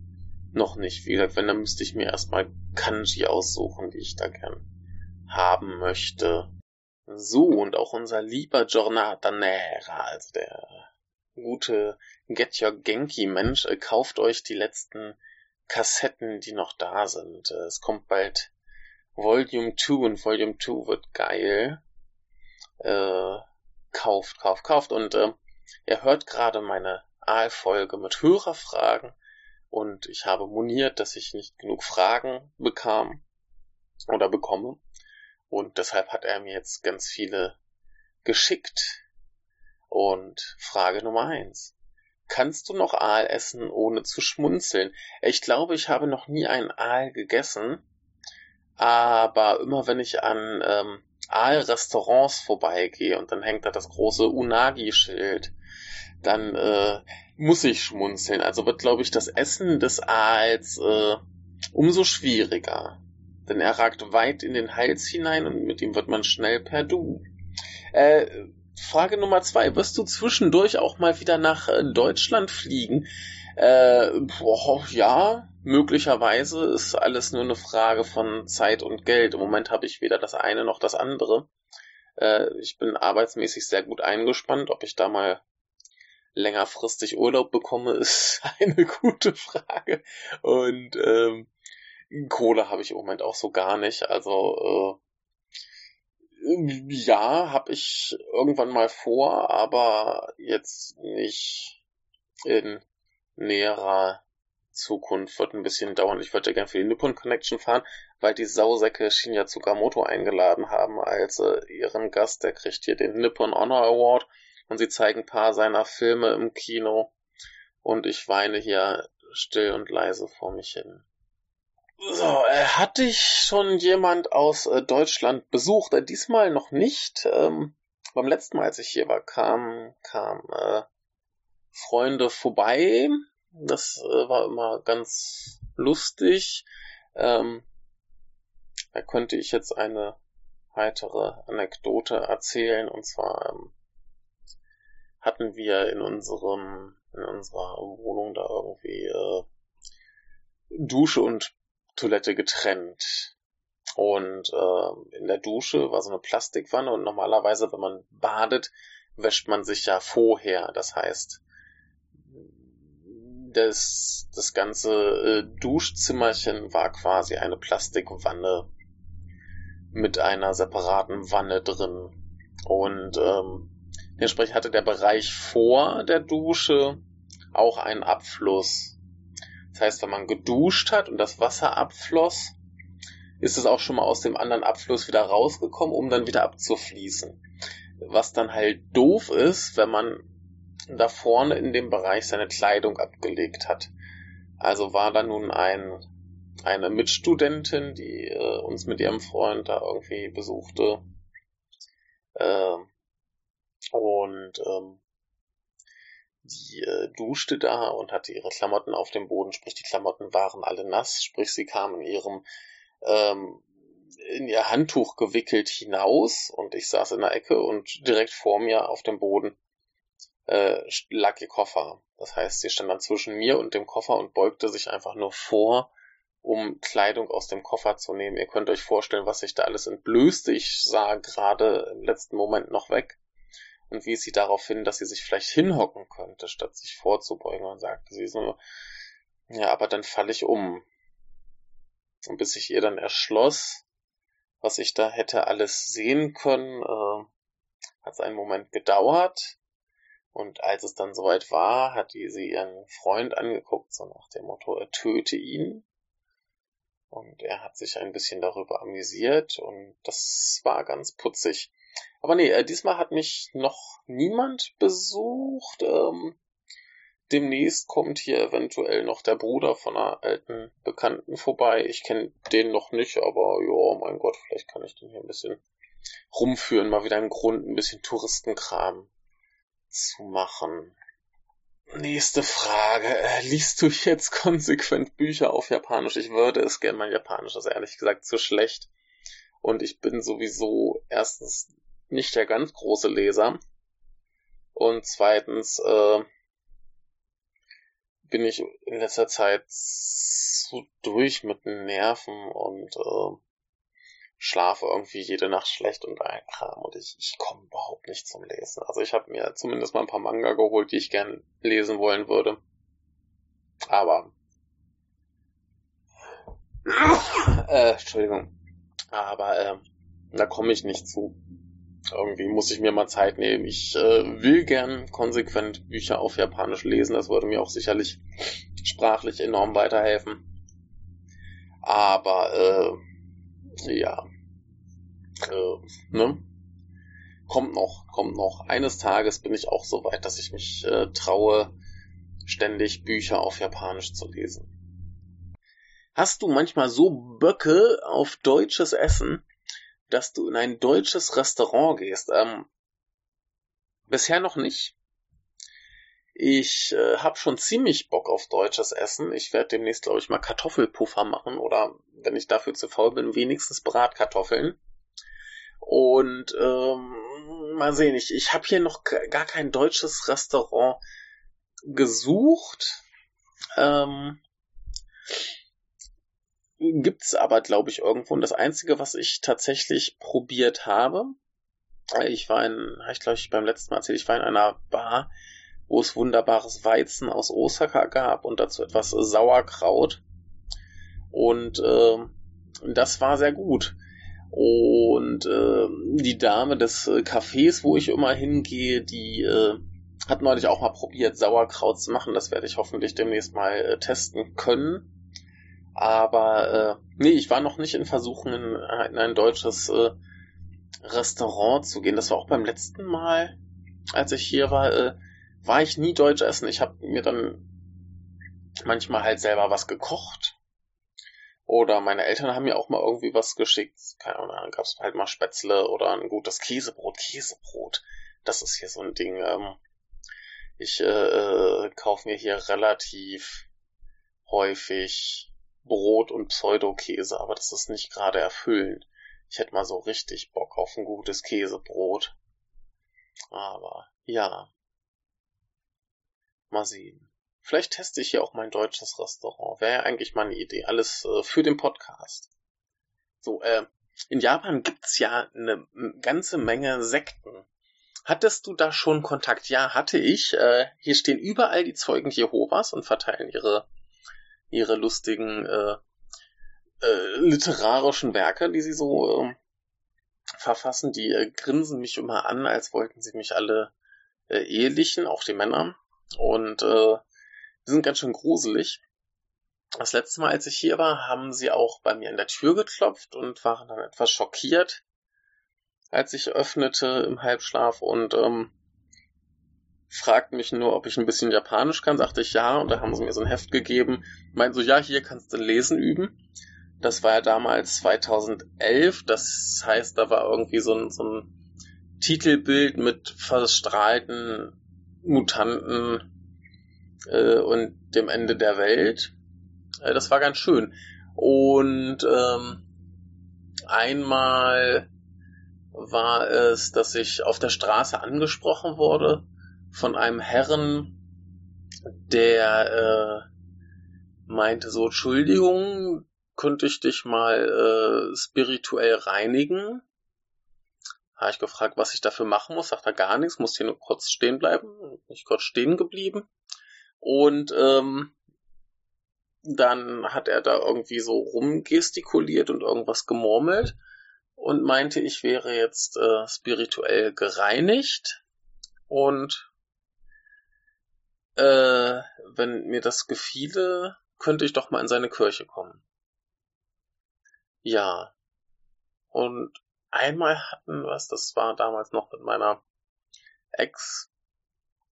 noch nicht. Wie gesagt, wenn, dann müsste ich mir erstmal Kanji aussuchen, die ich da gern haben möchte. So, und auch unser lieber Giornata Nera, also der gute Get Your Genki Mensch, äh, kauft euch die letzten Kassetten, die noch da sind. Äh, es kommt bald Volume 2 und Volume 2 wird geil. Äh, kauft, kauft, kauft. Und äh, er hört gerade meine Aalfolge mit Hörerfragen und ich habe moniert, dass ich nicht genug Fragen bekam oder bekomme. Und deshalb hat er mir jetzt ganz viele geschickt. Und Frage Nummer eins. Kannst du noch Aal essen, ohne zu schmunzeln? Ich glaube, ich habe noch nie einen Aal gegessen, aber immer wenn ich an ähm, Aal-Restaurants vorbeigehe und dann hängt da das große Unagi-Schild, dann äh, muss ich schmunzeln. Also wird, glaube ich, das Essen des Aals äh, umso schwieriger. Denn er ragt weit in den Hals hinein und mit ihm wird man schnell per Du. Äh, Frage Nummer zwei. Wirst du zwischendurch auch mal wieder nach äh, Deutschland fliegen? Äh, boah, ja, möglicherweise ist alles nur eine Frage von Zeit und Geld. Im Moment habe ich weder das eine noch das andere. Äh, ich bin arbeitsmäßig sehr gut eingespannt. Ob ich da mal längerfristig Urlaub bekomme, ist eine gute Frage. Und ähm, Kohle habe ich im Moment auch so gar nicht. Also äh, ja, habe ich irgendwann mal vor, aber jetzt nicht in näherer Zukunft. Wird ein bisschen dauern. Ich würde ja gerne für die Nippon Connection fahren, weil die Sausäcke Shinya Tsukamoto eingeladen haben als äh, ihren Gast. Der kriegt hier den Nippon Honor Award und sie zeigen ein paar seiner Filme im Kino und ich weine hier still und leise vor mich hin. So, äh, hatte ich schon jemand aus äh, Deutschland besucht? Äh, diesmal noch nicht. Ähm, beim letzten Mal, als ich hier war, kam, kam äh, Freunde vorbei. Das äh, war immer ganz lustig. Ähm, da könnte ich jetzt eine weitere Anekdote erzählen. Und zwar ähm, hatten wir in unserem, in unserer Wohnung da irgendwie äh, Dusche und Toilette getrennt. Und äh, in der Dusche war so eine Plastikwanne und normalerweise, wenn man badet, wäscht man sich ja vorher. Das heißt, das, das ganze äh, Duschzimmerchen war quasi eine Plastikwanne mit einer separaten Wanne drin. Und ähm, Dementsprechend hatte der Bereich vor der Dusche auch einen Abfluss. Das heißt, wenn man geduscht hat und das Wasser abfloss, ist es auch schon mal aus dem anderen Abfluss wieder rausgekommen, um dann wieder abzufließen. Was dann halt doof ist, wenn man da vorne in dem Bereich seine Kleidung abgelegt hat. Also war da nun ein, eine Mitstudentin, die äh, uns mit ihrem Freund da irgendwie besuchte, äh, und ähm, die äh, duschte da und hatte ihre Klamotten auf dem Boden, sprich die Klamotten waren alle nass, sprich sie kam in ihrem ähm, in ihr Handtuch gewickelt hinaus und ich saß in der Ecke und direkt vor mir auf dem Boden äh, lag ihr Koffer. Das heißt, sie stand dann zwischen mir und dem Koffer und beugte sich einfach nur vor, um Kleidung aus dem Koffer zu nehmen. Ihr könnt euch vorstellen, was sich da alles entblößte. Ich sah gerade im letzten Moment noch weg und wies sie darauf hin, dass sie sich vielleicht hinhocken könnte, statt sich vorzubeugen und sagte sie so, ja, aber dann falle ich um. Und bis ich ihr dann erschloss, was ich da hätte alles sehen können, äh, hat es einen Moment gedauert. Und als es dann soweit war, hat sie ihren Freund angeguckt, so nach dem Motto, er töte ihn. Und er hat sich ein bisschen darüber amüsiert und das war ganz putzig. Aber nee, äh, diesmal hat mich noch niemand besucht. Ähm, demnächst kommt hier eventuell noch der Bruder von einer alten Bekannten vorbei. Ich kenne den noch nicht, aber ja, mein Gott, vielleicht kann ich den hier ein bisschen rumführen, mal wieder einen Grund, ein bisschen Touristenkram zu machen. Nächste Frage. Äh, liest du jetzt konsequent Bücher auf Japanisch? Ich würde es gerne mal Japanisch, das ist ehrlich gesagt zu schlecht. Und ich bin sowieso erstens nicht der ganz große Leser. Und zweitens äh, bin ich in letzter Zeit so durch mit Nerven und äh, schlafe irgendwie jede Nacht schlecht und ein Kram und ich, ich komme überhaupt nicht zum Lesen. Also ich habe mir zumindest mal ein paar Manga geholt, die ich gern lesen wollen würde. Aber äh, Entschuldigung. Aber äh, da komme ich nicht zu. Irgendwie muss ich mir mal Zeit nehmen. Ich äh, will gern konsequent Bücher auf Japanisch lesen. Das würde mir auch sicherlich sprachlich enorm weiterhelfen. Aber äh, ja, äh, ne? Kommt noch, kommt noch. Eines Tages bin ich auch so weit, dass ich mich äh, traue, ständig Bücher auf Japanisch zu lesen. Hast du manchmal so Böcke auf deutsches Essen, dass du in ein deutsches Restaurant gehst? Ähm, bisher noch nicht. Ich äh, habe schon ziemlich Bock auf deutsches Essen. Ich werde demnächst, glaube ich, mal Kartoffelpuffer machen oder, wenn ich dafür zu faul bin, wenigstens Bratkartoffeln. Und ähm, mal sehen, ich, ich habe hier noch gar kein deutsches Restaurant gesucht. Ähm, gibt's aber, glaube ich, irgendwo. Und das Einzige, was ich tatsächlich probiert habe, äh, ich war in, ich glaube ich beim letzten Mal erzählt, ich war in einer Bar, wo es wunderbares Weizen aus Osaka gab und dazu etwas Sauerkraut. Und äh, das war sehr gut. Und äh, die Dame des äh, Cafés, wo ich immer hingehe, die äh, hat neulich auch mal probiert, Sauerkraut zu machen. Das werde ich hoffentlich demnächst mal äh, testen können. Aber äh, nee, ich war noch nicht in Versuchen, in, in ein deutsches äh, Restaurant zu gehen. Das war auch beim letzten Mal, als ich hier war, äh, war ich nie Deutsch essen. Ich habe mir dann manchmal halt selber was gekocht. Oder meine Eltern haben mir auch mal irgendwie was geschickt. Keine Ahnung, dann gab es halt mal Spätzle oder ein gutes Käsebrot. Käsebrot, das ist hier so ein Ding. Ähm, ich äh, äh, kaufe mir hier relativ häufig Brot und Pseudokäse, aber das ist nicht gerade erfüllend. Ich hätte mal so richtig Bock auf ein gutes Käsebrot. Aber ja, Mal sehen. Vielleicht teste ich hier auch mein deutsches Restaurant. Wäre ja eigentlich mal eine Idee. Alles äh, für den Podcast. So, äh, in Japan gibt's ja eine ganze Menge Sekten. Hattest du da schon Kontakt? Ja, hatte ich. Äh, hier stehen überall die Zeugen Jehovas und verteilen ihre, ihre lustigen äh, äh, literarischen Werke, die sie so äh, verfassen. Die äh, grinsen mich immer an, als wollten sie mich alle äh, ehelichen, auch die Männer. Und äh, die sind ganz schön gruselig. Das letzte Mal, als ich hier war, haben sie auch bei mir an der Tür geklopft und waren dann etwas schockiert, als ich öffnete im Halbschlaf und ähm, fragten mich nur, ob ich ein bisschen Japanisch kann. Sagte ich ja und da haben sie mir so ein Heft gegeben. Meinten so, ja, hier kannst du lesen üben. Das war ja damals 2011. Das heißt, da war irgendwie so ein, so ein Titelbild mit verstrahlten Mutanten äh, und dem Ende der Welt. Äh, das war ganz schön. Und ähm, einmal war es, dass ich auf der Straße angesprochen wurde von einem Herren, der äh, meinte so, Entschuldigung, könnte ich dich mal äh, spirituell reinigen? Habe ich gefragt, was ich dafür machen muss. Sagt er gar nichts, muss hier nur kurz stehen bleiben. Bin ich kurz stehen geblieben. Und ähm, dann hat er da irgendwie so rumgestikuliert und irgendwas gemurmelt und meinte, ich wäre jetzt äh, spirituell gereinigt und äh, wenn mir das gefiele, könnte ich doch mal in seine Kirche kommen. Ja. Und einmal hatten was, das war damals noch mit meiner Ex,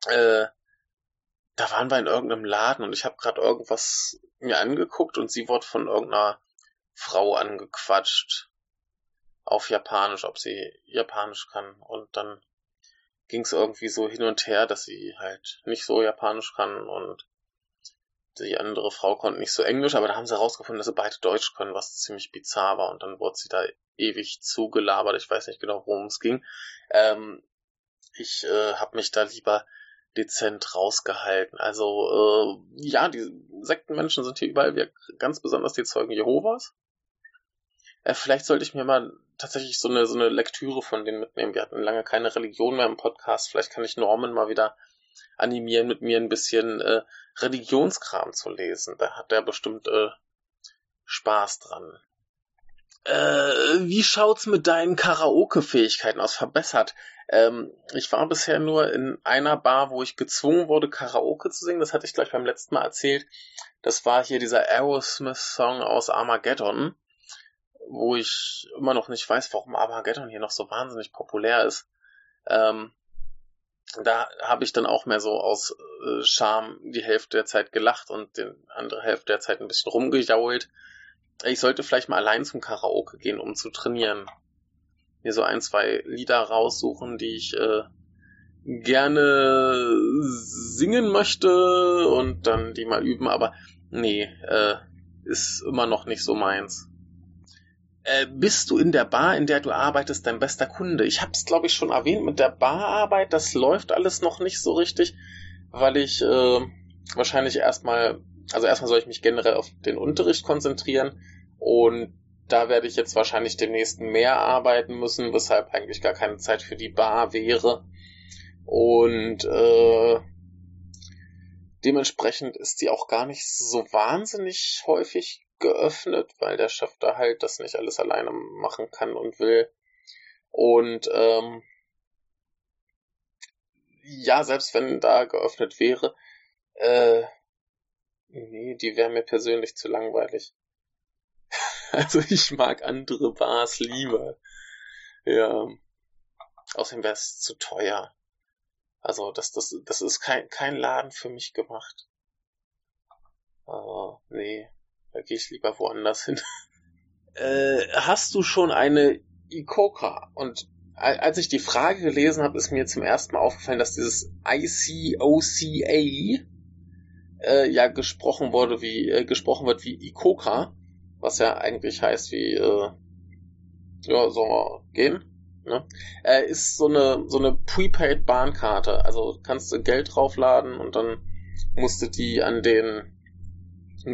äh, da waren wir in irgendeinem Laden und ich habe gerade irgendwas mir angeguckt und sie wurde von irgendeiner Frau angequatscht auf Japanisch, ob sie Japanisch kann und dann ging es irgendwie so hin und her, dass sie halt nicht so Japanisch kann und die andere Frau konnte nicht so Englisch, aber da haben sie herausgefunden, dass sie beide Deutsch können, was ziemlich bizarr war und dann wurde sie da ewig zugelabert. Ich weiß nicht genau, worum es ging. Ähm, ich äh, habe mich da lieber dezent rausgehalten. Also äh, ja, die Sektenmenschen sind hier überall, wir, ganz besonders die Zeugen Jehovas. Äh, vielleicht sollte ich mir mal tatsächlich so eine, so eine Lektüre von denen mitnehmen. Wir hatten lange keine Religion mehr im Podcast. Vielleicht kann ich Norman mal wieder animieren, mit mir ein bisschen äh, Religionskram zu lesen. Da hat er bestimmt äh, Spaß dran. Äh, wie schaut's mit deinen Karaoke-Fähigkeiten aus? Verbessert. Ähm, ich war bisher nur in einer Bar, wo ich gezwungen wurde, Karaoke zu singen. Das hatte ich gleich beim letzten Mal erzählt. Das war hier dieser Aerosmith-Song aus Armageddon, wo ich immer noch nicht weiß, warum Armageddon hier noch so wahnsinnig populär ist. Ähm, da habe ich dann auch mehr so aus äh, Scham die Hälfte der Zeit gelacht und die andere Hälfte der Zeit ein bisschen rumgejault. Ich sollte vielleicht mal allein zum Karaoke gehen, um zu trainieren. Mir so ein, zwei Lieder raussuchen, die ich äh, gerne singen möchte und dann die mal üben, aber nee, äh, ist immer noch nicht so meins. Äh, bist du in der Bar, in der du arbeitest, dein bester Kunde? Ich habe es, glaube ich, schon erwähnt mit der Bararbeit. Das läuft alles noch nicht so richtig, weil ich äh, wahrscheinlich erstmal, also erstmal soll ich mich generell auf den Unterricht konzentrieren und da werde ich jetzt wahrscheinlich demnächst mehr arbeiten müssen, weshalb eigentlich gar keine Zeit für die Bar wäre. Und äh, dementsprechend ist die auch gar nicht so wahnsinnig häufig geöffnet, weil der Chef da halt das nicht alles alleine machen kann und will. Und ähm, ja, selbst wenn da geöffnet wäre, äh, nee, die wäre mir persönlich zu langweilig. also ich mag andere Bars lieber. Ja. Außerdem wäre es zu teuer. Also das, das, das ist kein, kein Laden für mich gemacht. Aber nee. Da gehe ich lieber woanders hin. äh, hast du schon eine Ikoka? Und als ich die Frage gelesen habe, ist mir zum ersten Mal aufgefallen, dass dieses ICOCA äh, ja gesprochen wurde wie äh, gesprochen wird wie Ikoka, was ja eigentlich heißt wie äh, ja mal gehen. Ne? Äh, ist so eine so eine Prepaid Bahnkarte, also kannst du Geld draufladen und dann musst du die an den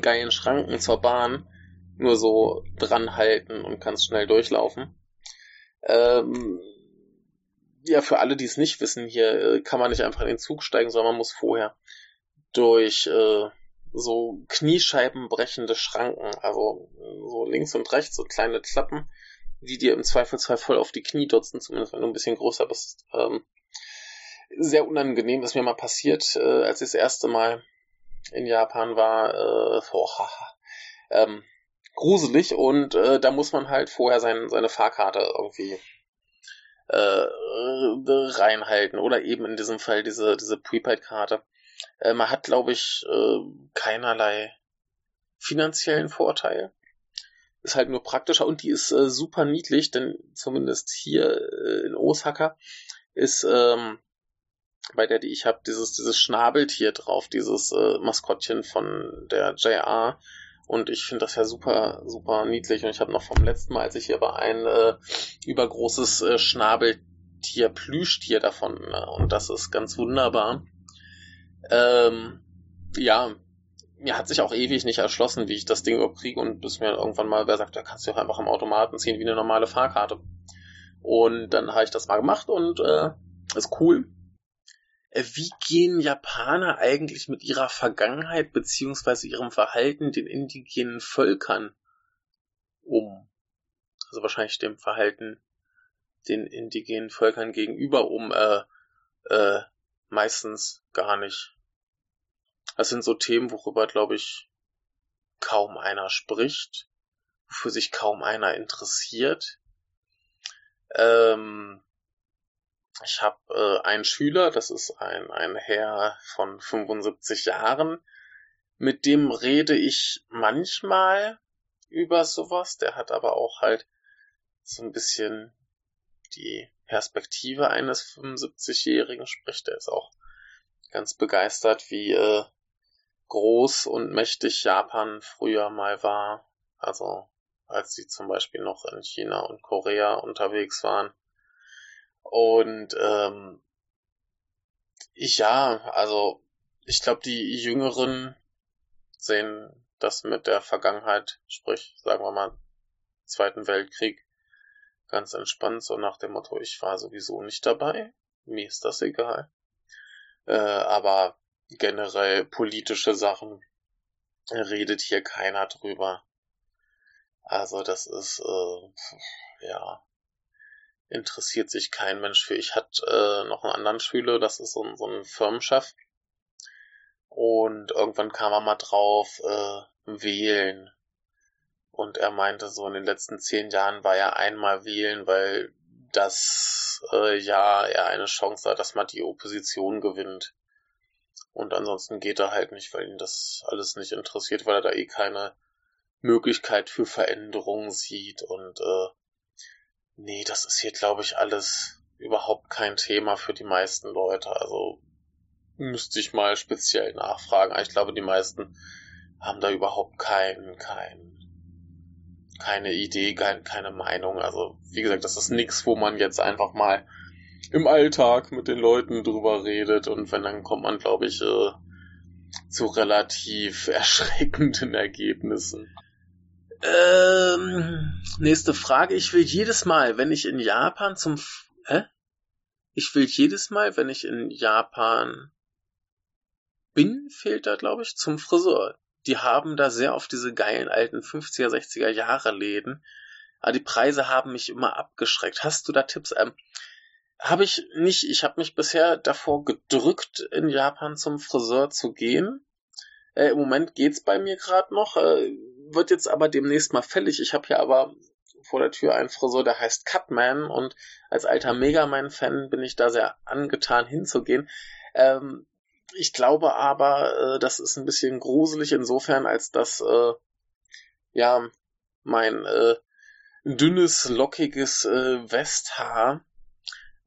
geilen Schranken zur Bahn nur so dran halten und kannst schnell durchlaufen. Ähm, ja, für alle, die es nicht wissen, hier äh, kann man nicht einfach in den Zug steigen, sondern man muss vorher durch äh, so kniescheibenbrechende Schranken, also so links und rechts so kleine Klappen, die dir im Zweifelsfall voll auf die Knie dotzen, zumindest wenn du ein bisschen größer bist. Ähm, sehr unangenehm, ist mir mal passiert, äh, als ich das erste Mal in Japan war, äh, oh, ähm, gruselig und äh, da muss man halt vorher sein, seine Fahrkarte irgendwie äh, reinhalten oder eben in diesem Fall diese, diese Prepaid-Karte. Äh, man hat, glaube ich, äh, keinerlei finanziellen Vorteil. Ist halt nur praktischer und die ist äh, super niedlich, denn zumindest hier äh, in Osaka ist ähm, bei der, die ich habe, dieses, dieses Schnabeltier drauf, dieses äh, Maskottchen von der JR. Und ich finde das ja super, super niedlich. Und ich habe noch vom letzten Mal, als ich hier war, ein äh, übergroßes äh, Schnabeltier, Plüschtier davon. Ne? Und das ist ganz wunderbar. Ähm, ja, mir hat sich auch ewig nicht erschlossen, wie ich das Ding überkriege und bis mir irgendwann mal wer sagt, da kannst du auch einfach am Automaten ziehen wie eine normale Fahrkarte. Und dann habe ich das mal gemacht und äh, ist cool. Äh, wie gehen Japaner eigentlich mit ihrer Vergangenheit beziehungsweise ihrem Verhalten den indigenen Völkern um? Also wahrscheinlich dem Verhalten den indigenen Völkern gegenüber um, äh, äh, meistens gar nicht. Das sind so Themen, worüber, glaube ich, kaum einer spricht, wofür sich kaum einer interessiert. Ähm, ich habe äh, einen Schüler, das ist ein, ein Herr von 75 Jahren, mit dem rede ich manchmal über sowas, der hat aber auch halt so ein bisschen die Perspektive eines 75-Jährigen, sprich, der ist auch ganz begeistert, wie äh, groß und mächtig Japan früher mal war. Also als sie zum Beispiel noch in China und Korea unterwegs waren. Und ähm, Ja, also ich glaube, die Jüngeren sehen das mit der Vergangenheit, sprich, sagen wir mal, Zweiten Weltkrieg, ganz entspannt, so nach dem Motto, ich war sowieso nicht dabei, mir ist das egal. Äh, aber generell politische Sachen redet hier keiner drüber. Also das ist, äh, ja, interessiert sich kein Mensch für. Ich hatte äh, noch einen anderen Schüler, das ist so, so ein Firmenchef. Und irgendwann kam er mal drauf, äh, wählen. Und er meinte, so in den letzten zehn Jahren war er einmal wählen, weil das äh, ja er eine Chance hat, dass man die Opposition gewinnt. Und ansonsten geht er halt nicht, weil ihn das alles nicht interessiert, weil er da eh keine Möglichkeit für Veränderung sieht. Und äh, nee, das ist hier, glaube ich, alles überhaupt kein Thema für die meisten Leute. Also müsste ich mal speziell nachfragen. Ich glaube, die meisten haben da überhaupt kein, kein, keine Idee, kein, keine Meinung. Also, wie gesagt, das ist nichts, wo man jetzt einfach mal im Alltag mit den Leuten drüber redet und wenn, dann kommt man, glaube ich, äh, zu relativ erschreckenden Ergebnissen. Ähm, nächste Frage. Ich will jedes Mal, wenn ich in Japan zum, F hä? Ich will jedes Mal, wenn ich in Japan bin, fehlt da, glaube ich, zum Friseur. Die haben da sehr oft diese geilen alten 50er, 60er Jahre Läden. Aber die Preise haben mich immer abgeschreckt. Hast du da Tipps? Ähm, habe ich nicht. Ich habe mich bisher davor gedrückt, in Japan zum Friseur zu gehen. Äh, Im Moment geht's bei mir gerade noch, äh, wird jetzt aber demnächst mal fällig. Ich habe hier aber vor der Tür einen Friseur, der heißt Cutman und als alter Megaman-Fan bin ich da sehr angetan hinzugehen. Ähm, ich glaube aber, äh, das ist ein bisschen gruselig insofern, als dass äh, ja mein äh, dünnes, lockiges äh, Westhaar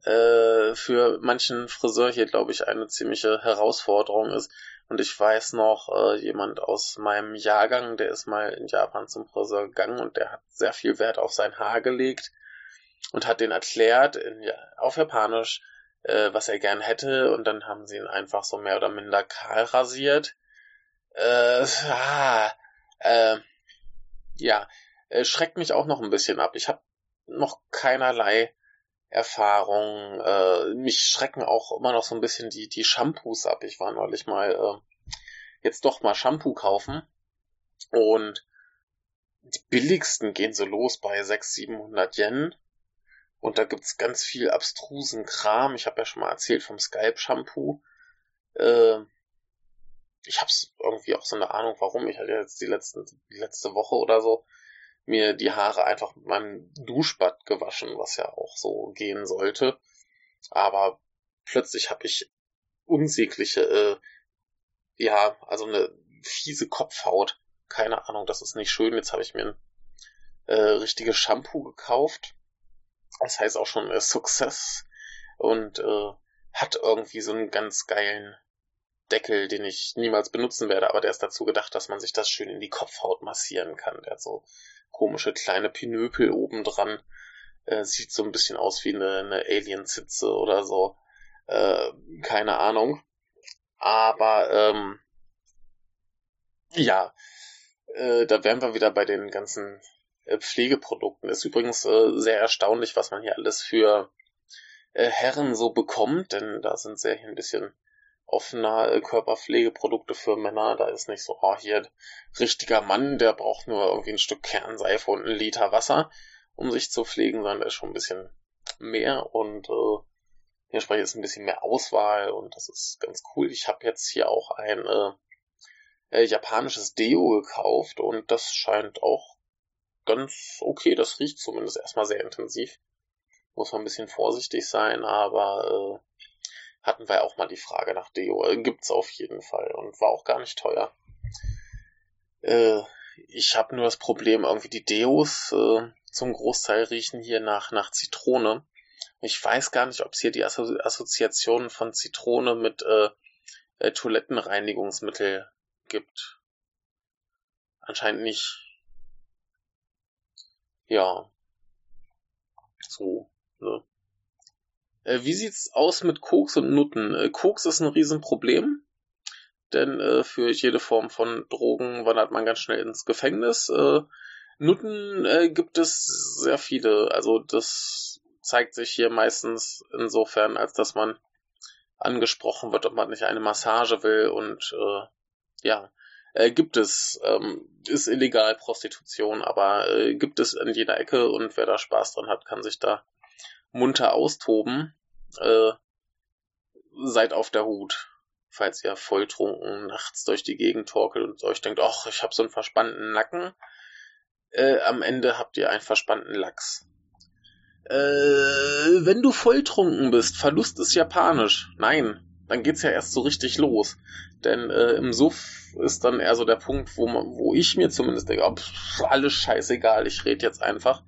äh, für manchen Friseur hier, glaube ich, eine ziemliche Herausforderung ist. Und ich weiß noch, äh, jemand aus meinem Jahrgang, der ist mal in Japan zum Friseur gegangen und der hat sehr viel Wert auf sein Haar gelegt und hat den erklärt in, ja, auf Japanisch, äh, was er gern hätte. Und dann haben sie ihn einfach so mehr oder minder kahl rasiert. Äh, ah, äh, ja, äh, schreckt mich auch noch ein bisschen ab. Ich habe noch keinerlei Erfahrung. Äh, mich schrecken auch immer noch so ein bisschen die, die Shampoos ab. Ich war neulich mal äh, jetzt doch mal Shampoo kaufen und die billigsten gehen so los bei 600, 700 Yen. Und da gibt's ganz viel abstrusen Kram. Ich habe ja schon mal erzählt vom Skype-Shampoo. Äh, ich hab's irgendwie auch so eine Ahnung, warum. Ich hatte jetzt die, letzten, die letzte Woche oder so mir die Haare einfach mit meinem Duschbad gewaschen, was ja auch so gehen sollte. Aber plötzlich habe ich unsägliche, äh, ja, also eine fiese Kopfhaut. Keine Ahnung, das ist nicht schön. Jetzt habe ich mir ein äh, richtiges Shampoo gekauft. Das heißt auch schon äh, Success und äh, hat irgendwie so einen ganz geilen Deckel, den ich niemals benutzen werde, aber der ist dazu gedacht, dass man sich das schön in die Kopfhaut massieren kann. Der hat so komische kleine Pinöpel obendran. Äh, sieht so ein bisschen aus wie eine, eine Alien-Zitze oder so. Äh, keine Ahnung. Aber ähm, ja, äh, da wären wir wieder bei den ganzen äh, Pflegeprodukten. Ist übrigens äh, sehr erstaunlich, was man hier alles für äh, Herren so bekommt, denn da sind sehr hier ein bisschen offener äh, Körperpflegeprodukte für Männer. Da ist nicht so, oh, hier richtiger Mann, der braucht nur irgendwie ein Stück Kernseife und einen Liter Wasser, um sich zu pflegen, sondern da ist schon ein bisschen mehr und äh, dementsprechend ist ein bisschen mehr Auswahl und das ist ganz cool. Ich habe jetzt hier auch ein äh, äh, japanisches Deo gekauft und das scheint auch ganz okay. Das riecht zumindest erstmal sehr intensiv. Muss man ein bisschen vorsichtig sein, aber äh, hatten wir auch mal die Frage nach Deo. Äh, gibt's auf jeden Fall und war auch gar nicht teuer. Äh, ich habe nur das Problem, irgendwie die Deos äh, zum Großteil riechen hier nach, nach Zitrone. Ich weiß gar nicht, ob es hier die Asso Assoziation von Zitrone mit äh, äh, Toilettenreinigungsmittel gibt. Anscheinend nicht. Ja. So, ne? Äh, wie sieht's aus mit Koks und Nutten? Äh, Koks ist ein Riesenproblem, denn äh, für jede Form von Drogen wandert man ganz schnell ins Gefängnis. Äh, Nutten gibt es sehr viele. Also das zeigt sich hier meistens insofern, als dass man angesprochen wird, ob man nicht eine Massage will und ja, äh, gibt es. Ähm, ist illegal Prostitution, aber äh, gibt es in jeder Ecke und wer da Spaß dran hat, kann sich da munter austoben. Äh, seid auf der Hut, falls ihr volltrunken nachts durch die Gegend torkelt und euch denkt, ach, ich habe so einen verspannten Nacken. Äh, am Ende habt ihr einen verspannten Lachs. Äh, wenn du volltrunken bist, Verlust ist japanisch. Nein, dann geht's ja erst so richtig los. Denn äh, im Suff ist dann eher so der Punkt, wo, man, wo ich mir zumindest denke, oh, pff, alles scheißegal, ich rede jetzt einfach.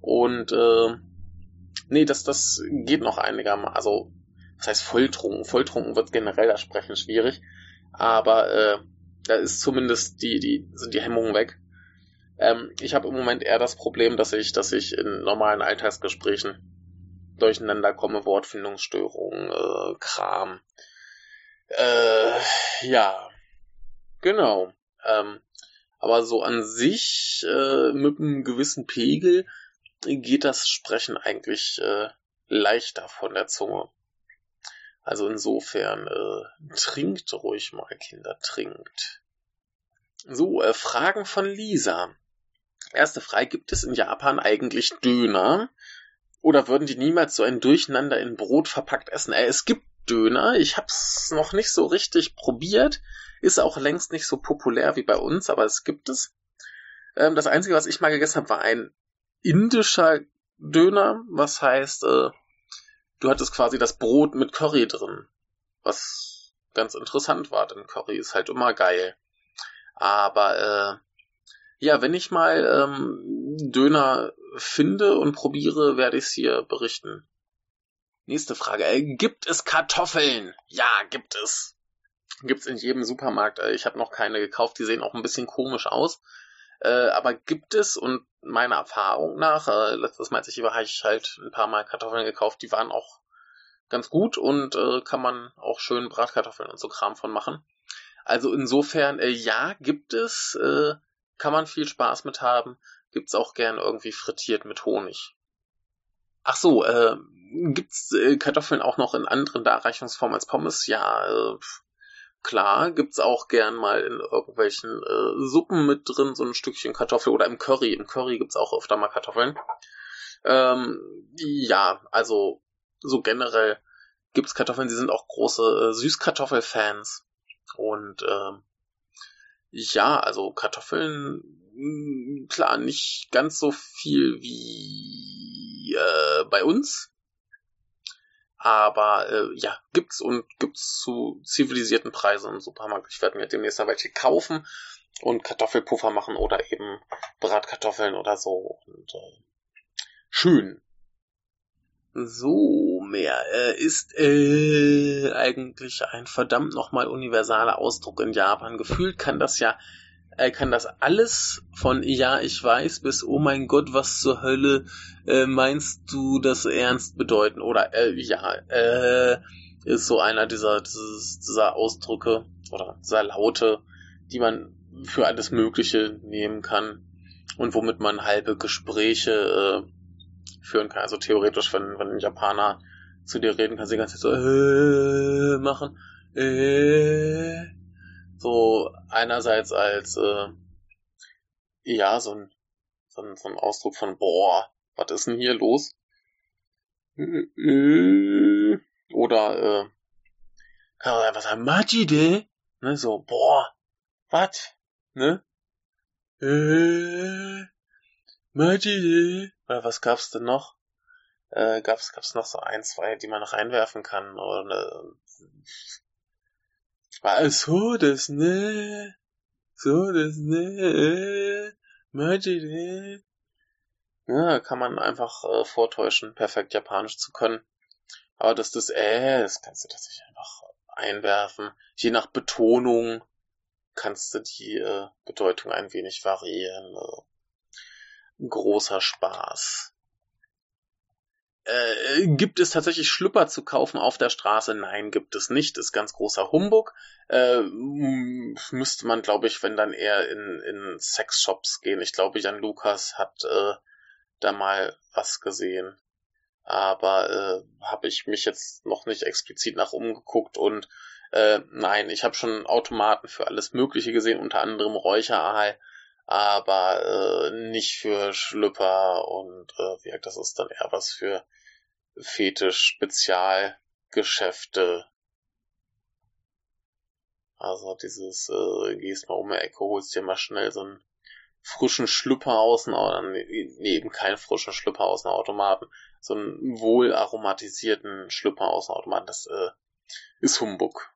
Und äh, nee, das, das geht noch einigermaßen. Also, das heißt volltrunken. Volltrunken wird generell das Sprechen schwierig. Aber äh, da ist zumindest die, die, sind die Hemmungen weg. Ähm, ich habe im Moment eher das Problem, dass ich, dass ich in normalen Alltagsgesprächen durcheinander komme, Wortfindungsstörungen, äh, Kram. Äh, ja, genau. Ähm, aber so an sich äh, mit einem gewissen Pegel geht das Sprechen eigentlich äh, leichter von der Zunge. Also insofern äh, trinkt ruhig mal, Kinder, trinkt. So, äh, Fragen von Lisa. Erste Frage, gibt es in Japan eigentlich Döner? Oder würden die niemals so ein Durcheinander in Brot verpackt essen? Äh, es gibt Döner. Ich hab's noch nicht so richtig probiert. Ist auch längst nicht so populär wie bei uns, aber es gibt es. Ähm, das Einzige, was ich mal gegessen habe, war ein indischer Döner. Was heißt, äh, du hattest quasi das Brot mit Curry drin. Was ganz interessant war, denn Curry ist halt immer geil. Aber äh, ja, wenn ich mal ähm, Döner finde und probiere, werde ich es hier berichten. Nächste Frage. Äh, gibt es Kartoffeln? Ja, gibt es. Gibt's in jedem Supermarkt. Äh, ich habe noch keine gekauft. Die sehen auch ein bisschen komisch aus. Äh, aber gibt es und meiner Erfahrung nach, äh, letztes Mal, als ich hier war, habe ich halt ein paar Mal Kartoffeln gekauft. Die waren auch ganz gut und äh, kann man auch schön Bratkartoffeln und so Kram von machen. Also insofern, äh, ja, gibt es. Äh, kann man viel Spaß mit haben. Gibt's auch gern irgendwie frittiert mit Honig. Ach so, äh, gibt's äh, Kartoffeln auch noch in anderen Darreichungsformen als Pommes? Ja, äh, klar, gibt's auch gern mal in irgendwelchen äh, Suppen mit drin, so ein Stückchen Kartoffel oder im Curry. Im Curry gibt's auch öfter mal Kartoffeln. Ähm, ja, also so generell gibt's Kartoffeln, sie sind auch große äh, Süßkartoffelfans. Und äh, ja, also Kartoffeln, mm, klar, nicht ganz so viel wie äh, bei uns. Aber äh, ja, gibt's und gibt's zu zivilisierten Preisen im Supermarkt. Ich werde mir demnächst mal welche kaufen und Kartoffelpuffer machen oder eben Bratkartoffeln oder so. Und äh, schön. So, mehr äh, ist äh, eigentlich ein verdammt nochmal universaler Ausdruck in Japan. Gefühlt kann das ja, äh, kann das alles von ja, ich weiß bis oh mein Gott, was zur Hölle äh, meinst du das ernst bedeuten? Oder äh, ja, äh, ist so einer dieser, dieser Ausdrücke oder dieser Laute, die man für alles Mögliche nehmen kann und womit man halbe Gespräche äh, führen kann. Also theoretisch, wenn, wenn ein Japaner zu dir reden kann, sie die ganze so äh, machen. Äh, so einerseits als äh, ja, so ein, so ein, so ein Ausdruck von boah, was ist denn hier los? Oder äh, kann man einfach sagen, Majide, ne, so, boah, was, ne? Äh, Majide, oder was gab's denn noch? Äh, gab's, gab's noch so ein, zwei, die man reinwerfen kann? Oder, äh, so das, ne? So das, ne? Magic, ne? Ja, kann man einfach äh, vortäuschen, perfekt Japanisch zu können. Aber das, das, äh, das kannst du tatsächlich einfach einwerfen. Je nach Betonung kannst du die äh, Bedeutung ein wenig variieren. Äh großer Spaß. Äh, gibt es tatsächlich Schlüpper zu kaufen auf der Straße? Nein, gibt es nicht. Ist ganz großer Humbug. Äh, müsste man, glaube ich, wenn dann eher in, in Sexshops gehen. Ich glaube, Jan Lukas hat äh, da mal was gesehen. Aber äh, habe ich mich jetzt noch nicht explizit nach umgeguckt und äh, nein, ich habe schon Automaten für alles Mögliche gesehen, unter anderem Räucheraal, aber äh, nicht für Schlüpper und äh, wie das ist dann eher was für Fetisch-Spezialgeschäfte. Also dieses, äh, gehst mal um die Ecke, holst dir mal schnell so einen frischen Schlüpper aus dem nee, eben keinen frischen Schlüpper aus dem Automaten, so einen wohl aromatisierten Schlüpper aus dem Automaten, das äh, ist Humbug.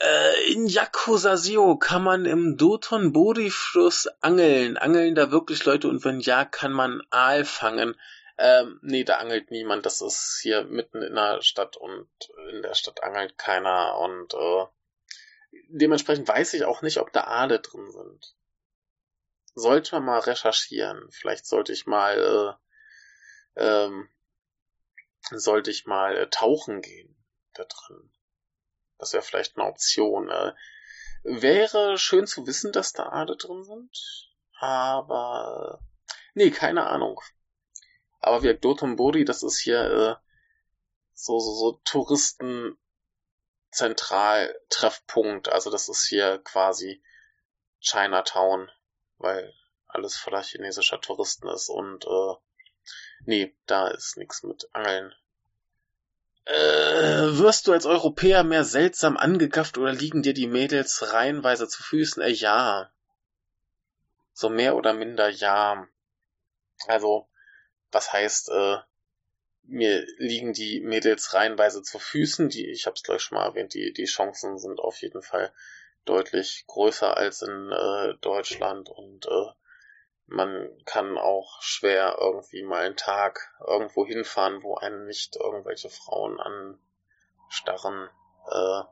Äh, in Yakusasio kann man im Doton Bori Fluss angeln. Angeln da wirklich Leute und wenn ja, kann man Aal fangen. Ähm, nee, da angelt niemand. Das ist hier mitten in der Stadt und in der Stadt angelt keiner und äh, dementsprechend weiß ich auch nicht, ob da Aale drin sind. Sollte man mal recherchieren. Vielleicht sollte ich mal äh, ähm, sollte ich mal äh, tauchen gehen da drin. Das wäre vielleicht eine Option. Äh, wäre schön zu wissen, dass da Aale drin sind. Aber nee, keine Ahnung. Aber wie Dotonbori, das ist hier äh, so, so, so Touristenzentraltreffpunkt. Also das ist hier quasi Chinatown, weil alles voller chinesischer Touristen ist und äh, nee, da ist nichts mit Angeln. Äh, wirst du als Europäer mehr seltsam angegafft oder liegen dir die Mädels reihenweise zu Füßen? Äh, ja. So mehr oder minder ja. Also, was heißt, äh, mir liegen die Mädels reihenweise zu Füßen, die, ich hab's gleich schon mal erwähnt, die, die Chancen sind auf jeden Fall deutlich größer als in äh, Deutschland und äh, man kann auch schwer irgendwie mal einen Tag irgendwo hinfahren, wo einen nicht irgendwelche Frauen anstarren. Äh,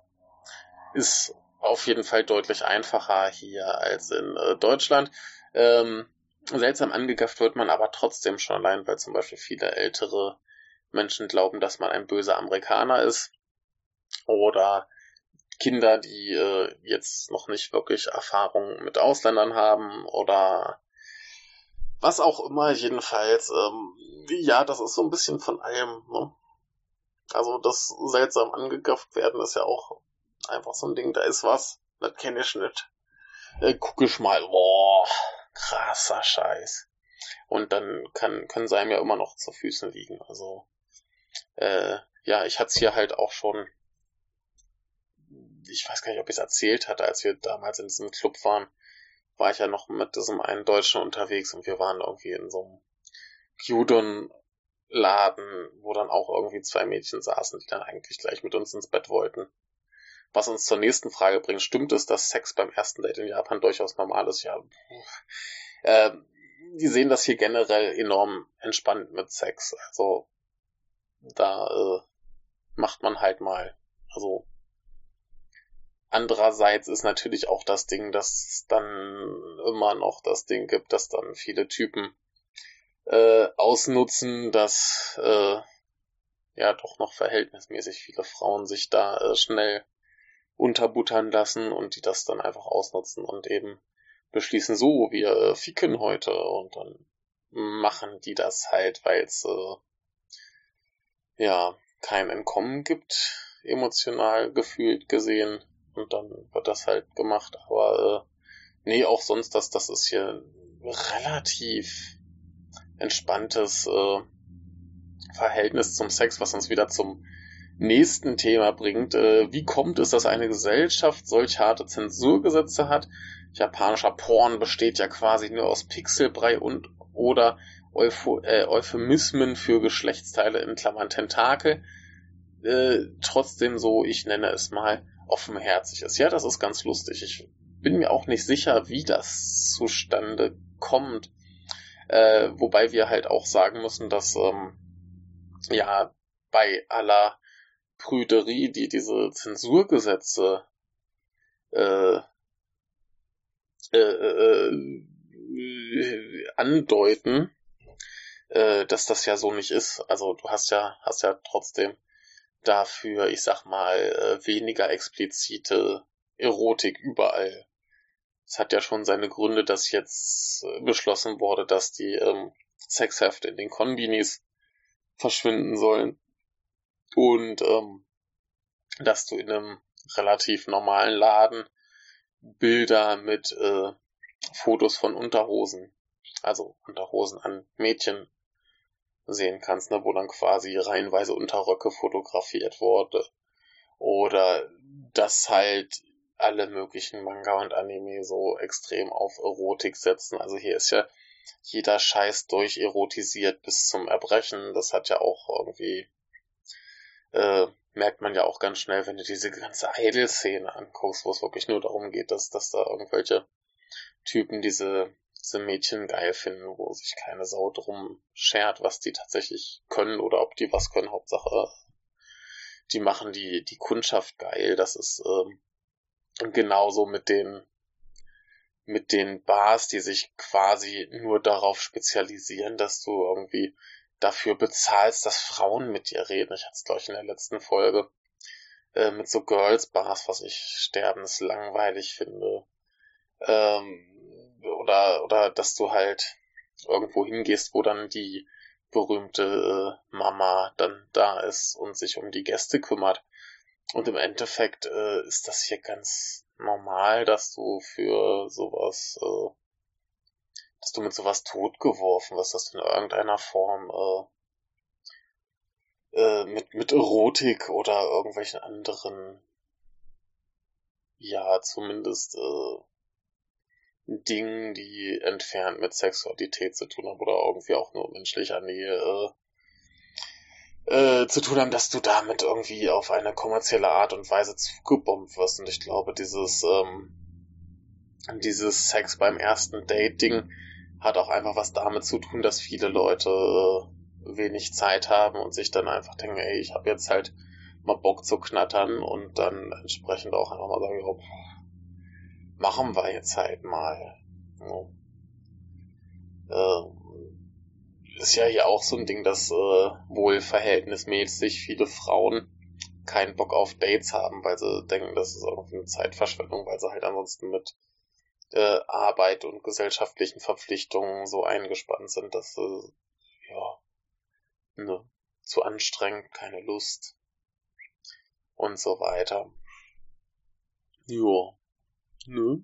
ist auf jeden Fall deutlich einfacher hier als in äh, Deutschland. Ähm, seltsam angegafft wird man aber trotzdem schon allein, weil zum Beispiel viele ältere Menschen glauben, dass man ein böser Amerikaner ist. Oder Kinder, die äh, jetzt noch nicht wirklich Erfahrung mit Ausländern haben oder was auch immer, jedenfalls, ähm, ja, das ist so ein bisschen von allem, ne? Also das seltsam angegafft werden ist ja auch einfach so ein Ding, da ist was, das kenne ich nicht. Äh, guck ich mal, boah, krasser Scheiß. Und dann kann, können sie einem ja immer noch zu Füßen liegen. Also, äh, ja, ich hatte es hier halt auch schon, ich weiß gar nicht, ob ich es erzählt hatte, als wir damals in diesem Club waren, war ich ja noch mit diesem einen Deutschen unterwegs und wir waren irgendwie in so einem Gyudon-Laden, wo dann auch irgendwie zwei Mädchen saßen, die dann eigentlich gleich mit uns ins Bett wollten. Was uns zur nächsten Frage bringt, stimmt es, dass Sex beim ersten Date in Japan durchaus normal ist? Ja, äh, die sehen das hier generell enorm entspannt mit Sex. Also da äh, macht man halt mal, also Andererseits ist natürlich auch das Ding, dass es dann immer noch das Ding gibt, dass dann viele Typen äh, ausnutzen, dass äh, ja doch noch verhältnismäßig viele Frauen sich da äh, schnell unterbuttern lassen und die das dann einfach ausnutzen und eben beschließen, so, wir äh, ficken heute und dann machen die das halt, weil es äh, ja kein Entkommen gibt, emotional gefühlt gesehen und dann wird das halt gemacht. Aber äh, nee, auch sonst, das, das ist hier relativ entspanntes äh, Verhältnis zum Sex, was uns wieder zum nächsten Thema bringt. Äh, wie kommt es, dass eine Gesellschaft solch harte Zensurgesetze hat? Japanischer Porn besteht ja quasi nur aus Pixelbrei und oder Eupho äh, Euphemismen für Geschlechtsteile in Klammern Tentakel. Äh, trotzdem so, ich nenne es mal, offenherzig ist. Ja, das ist ganz lustig. Ich bin mir auch nicht sicher, wie das zustande kommt. Äh, wobei wir halt auch sagen müssen, dass ähm, ja bei aller Prüderie, die diese Zensurgesetze äh, äh, äh, andeuten, äh, dass das ja so nicht ist. Also du hast ja, hast ja trotzdem dafür, ich sag mal, äh, weniger explizite Erotik überall. Es hat ja schon seine Gründe, dass jetzt äh, beschlossen wurde, dass die ähm, Sexhefte in den Konbinis verschwinden sollen. Und ähm, dass du in einem relativ normalen Laden Bilder mit äh, Fotos von Unterhosen, also Unterhosen an Mädchen sehen kannst, ne, wo dann quasi reihenweise Unterröcke fotografiert wurde. Oder dass halt alle möglichen Manga und Anime so extrem auf Erotik setzen. Also hier ist ja jeder Scheiß durcherotisiert bis zum Erbrechen. Das hat ja auch irgendwie, äh, merkt man ja auch ganz schnell, wenn du diese ganze Idol-Szene anguckst, wo es wirklich nur darum geht, dass, dass da irgendwelche Typen diese, diese Mädchen geil finden, wo sich keine Sau drum schert, was die tatsächlich können oder ob die was können. Hauptsache, die machen die, die Kundschaft geil. Das ist ähm, genauso mit den mit den Bars, die sich quasi nur darauf spezialisieren, dass du irgendwie dafür bezahlst, dass Frauen mit dir reden. Ich hatte es, glaube ich, in der letzten Folge äh, mit so Girls Bars, was ich sterbenslangweilig finde. Ähm, oder, oder dass du halt irgendwo hingehst, wo dann die berühmte äh, Mama dann da ist und sich um die Gäste kümmert. Und im Endeffekt äh, ist das hier ganz normal, dass du für sowas, äh, dass du mit sowas totgeworfen wirst, dass du in irgendeiner Form äh, äh, mit, mit Erotik oder irgendwelchen anderen, ja, zumindest äh, Dingen, die entfernt mit Sexualität zu tun haben oder irgendwie auch nur menschlicher Nähe äh, äh, zu tun haben, dass du damit irgendwie auf eine kommerzielle Art und Weise zugebombt wirst. Und ich glaube, dieses, ähm, dieses Sex beim ersten Date-Ding hat auch einfach was damit zu tun, dass viele Leute äh, wenig Zeit haben und sich dann einfach denken, ey, ich habe jetzt halt mal Bock zu knattern und dann entsprechend auch einfach mal sagen, oh, machen wir jetzt halt mal. Ja. Äh, ist ja hier auch so ein Ding, dass äh, wohl verhältnismäßig viele Frauen keinen Bock auf Dates haben, weil sie denken, das ist irgendwie eine Zeitverschwendung, weil sie halt ansonsten mit äh, Arbeit und gesellschaftlichen Verpflichtungen so eingespannt sind, dass äh, ja ne, zu anstrengend, keine Lust und so weiter. Ja, ne?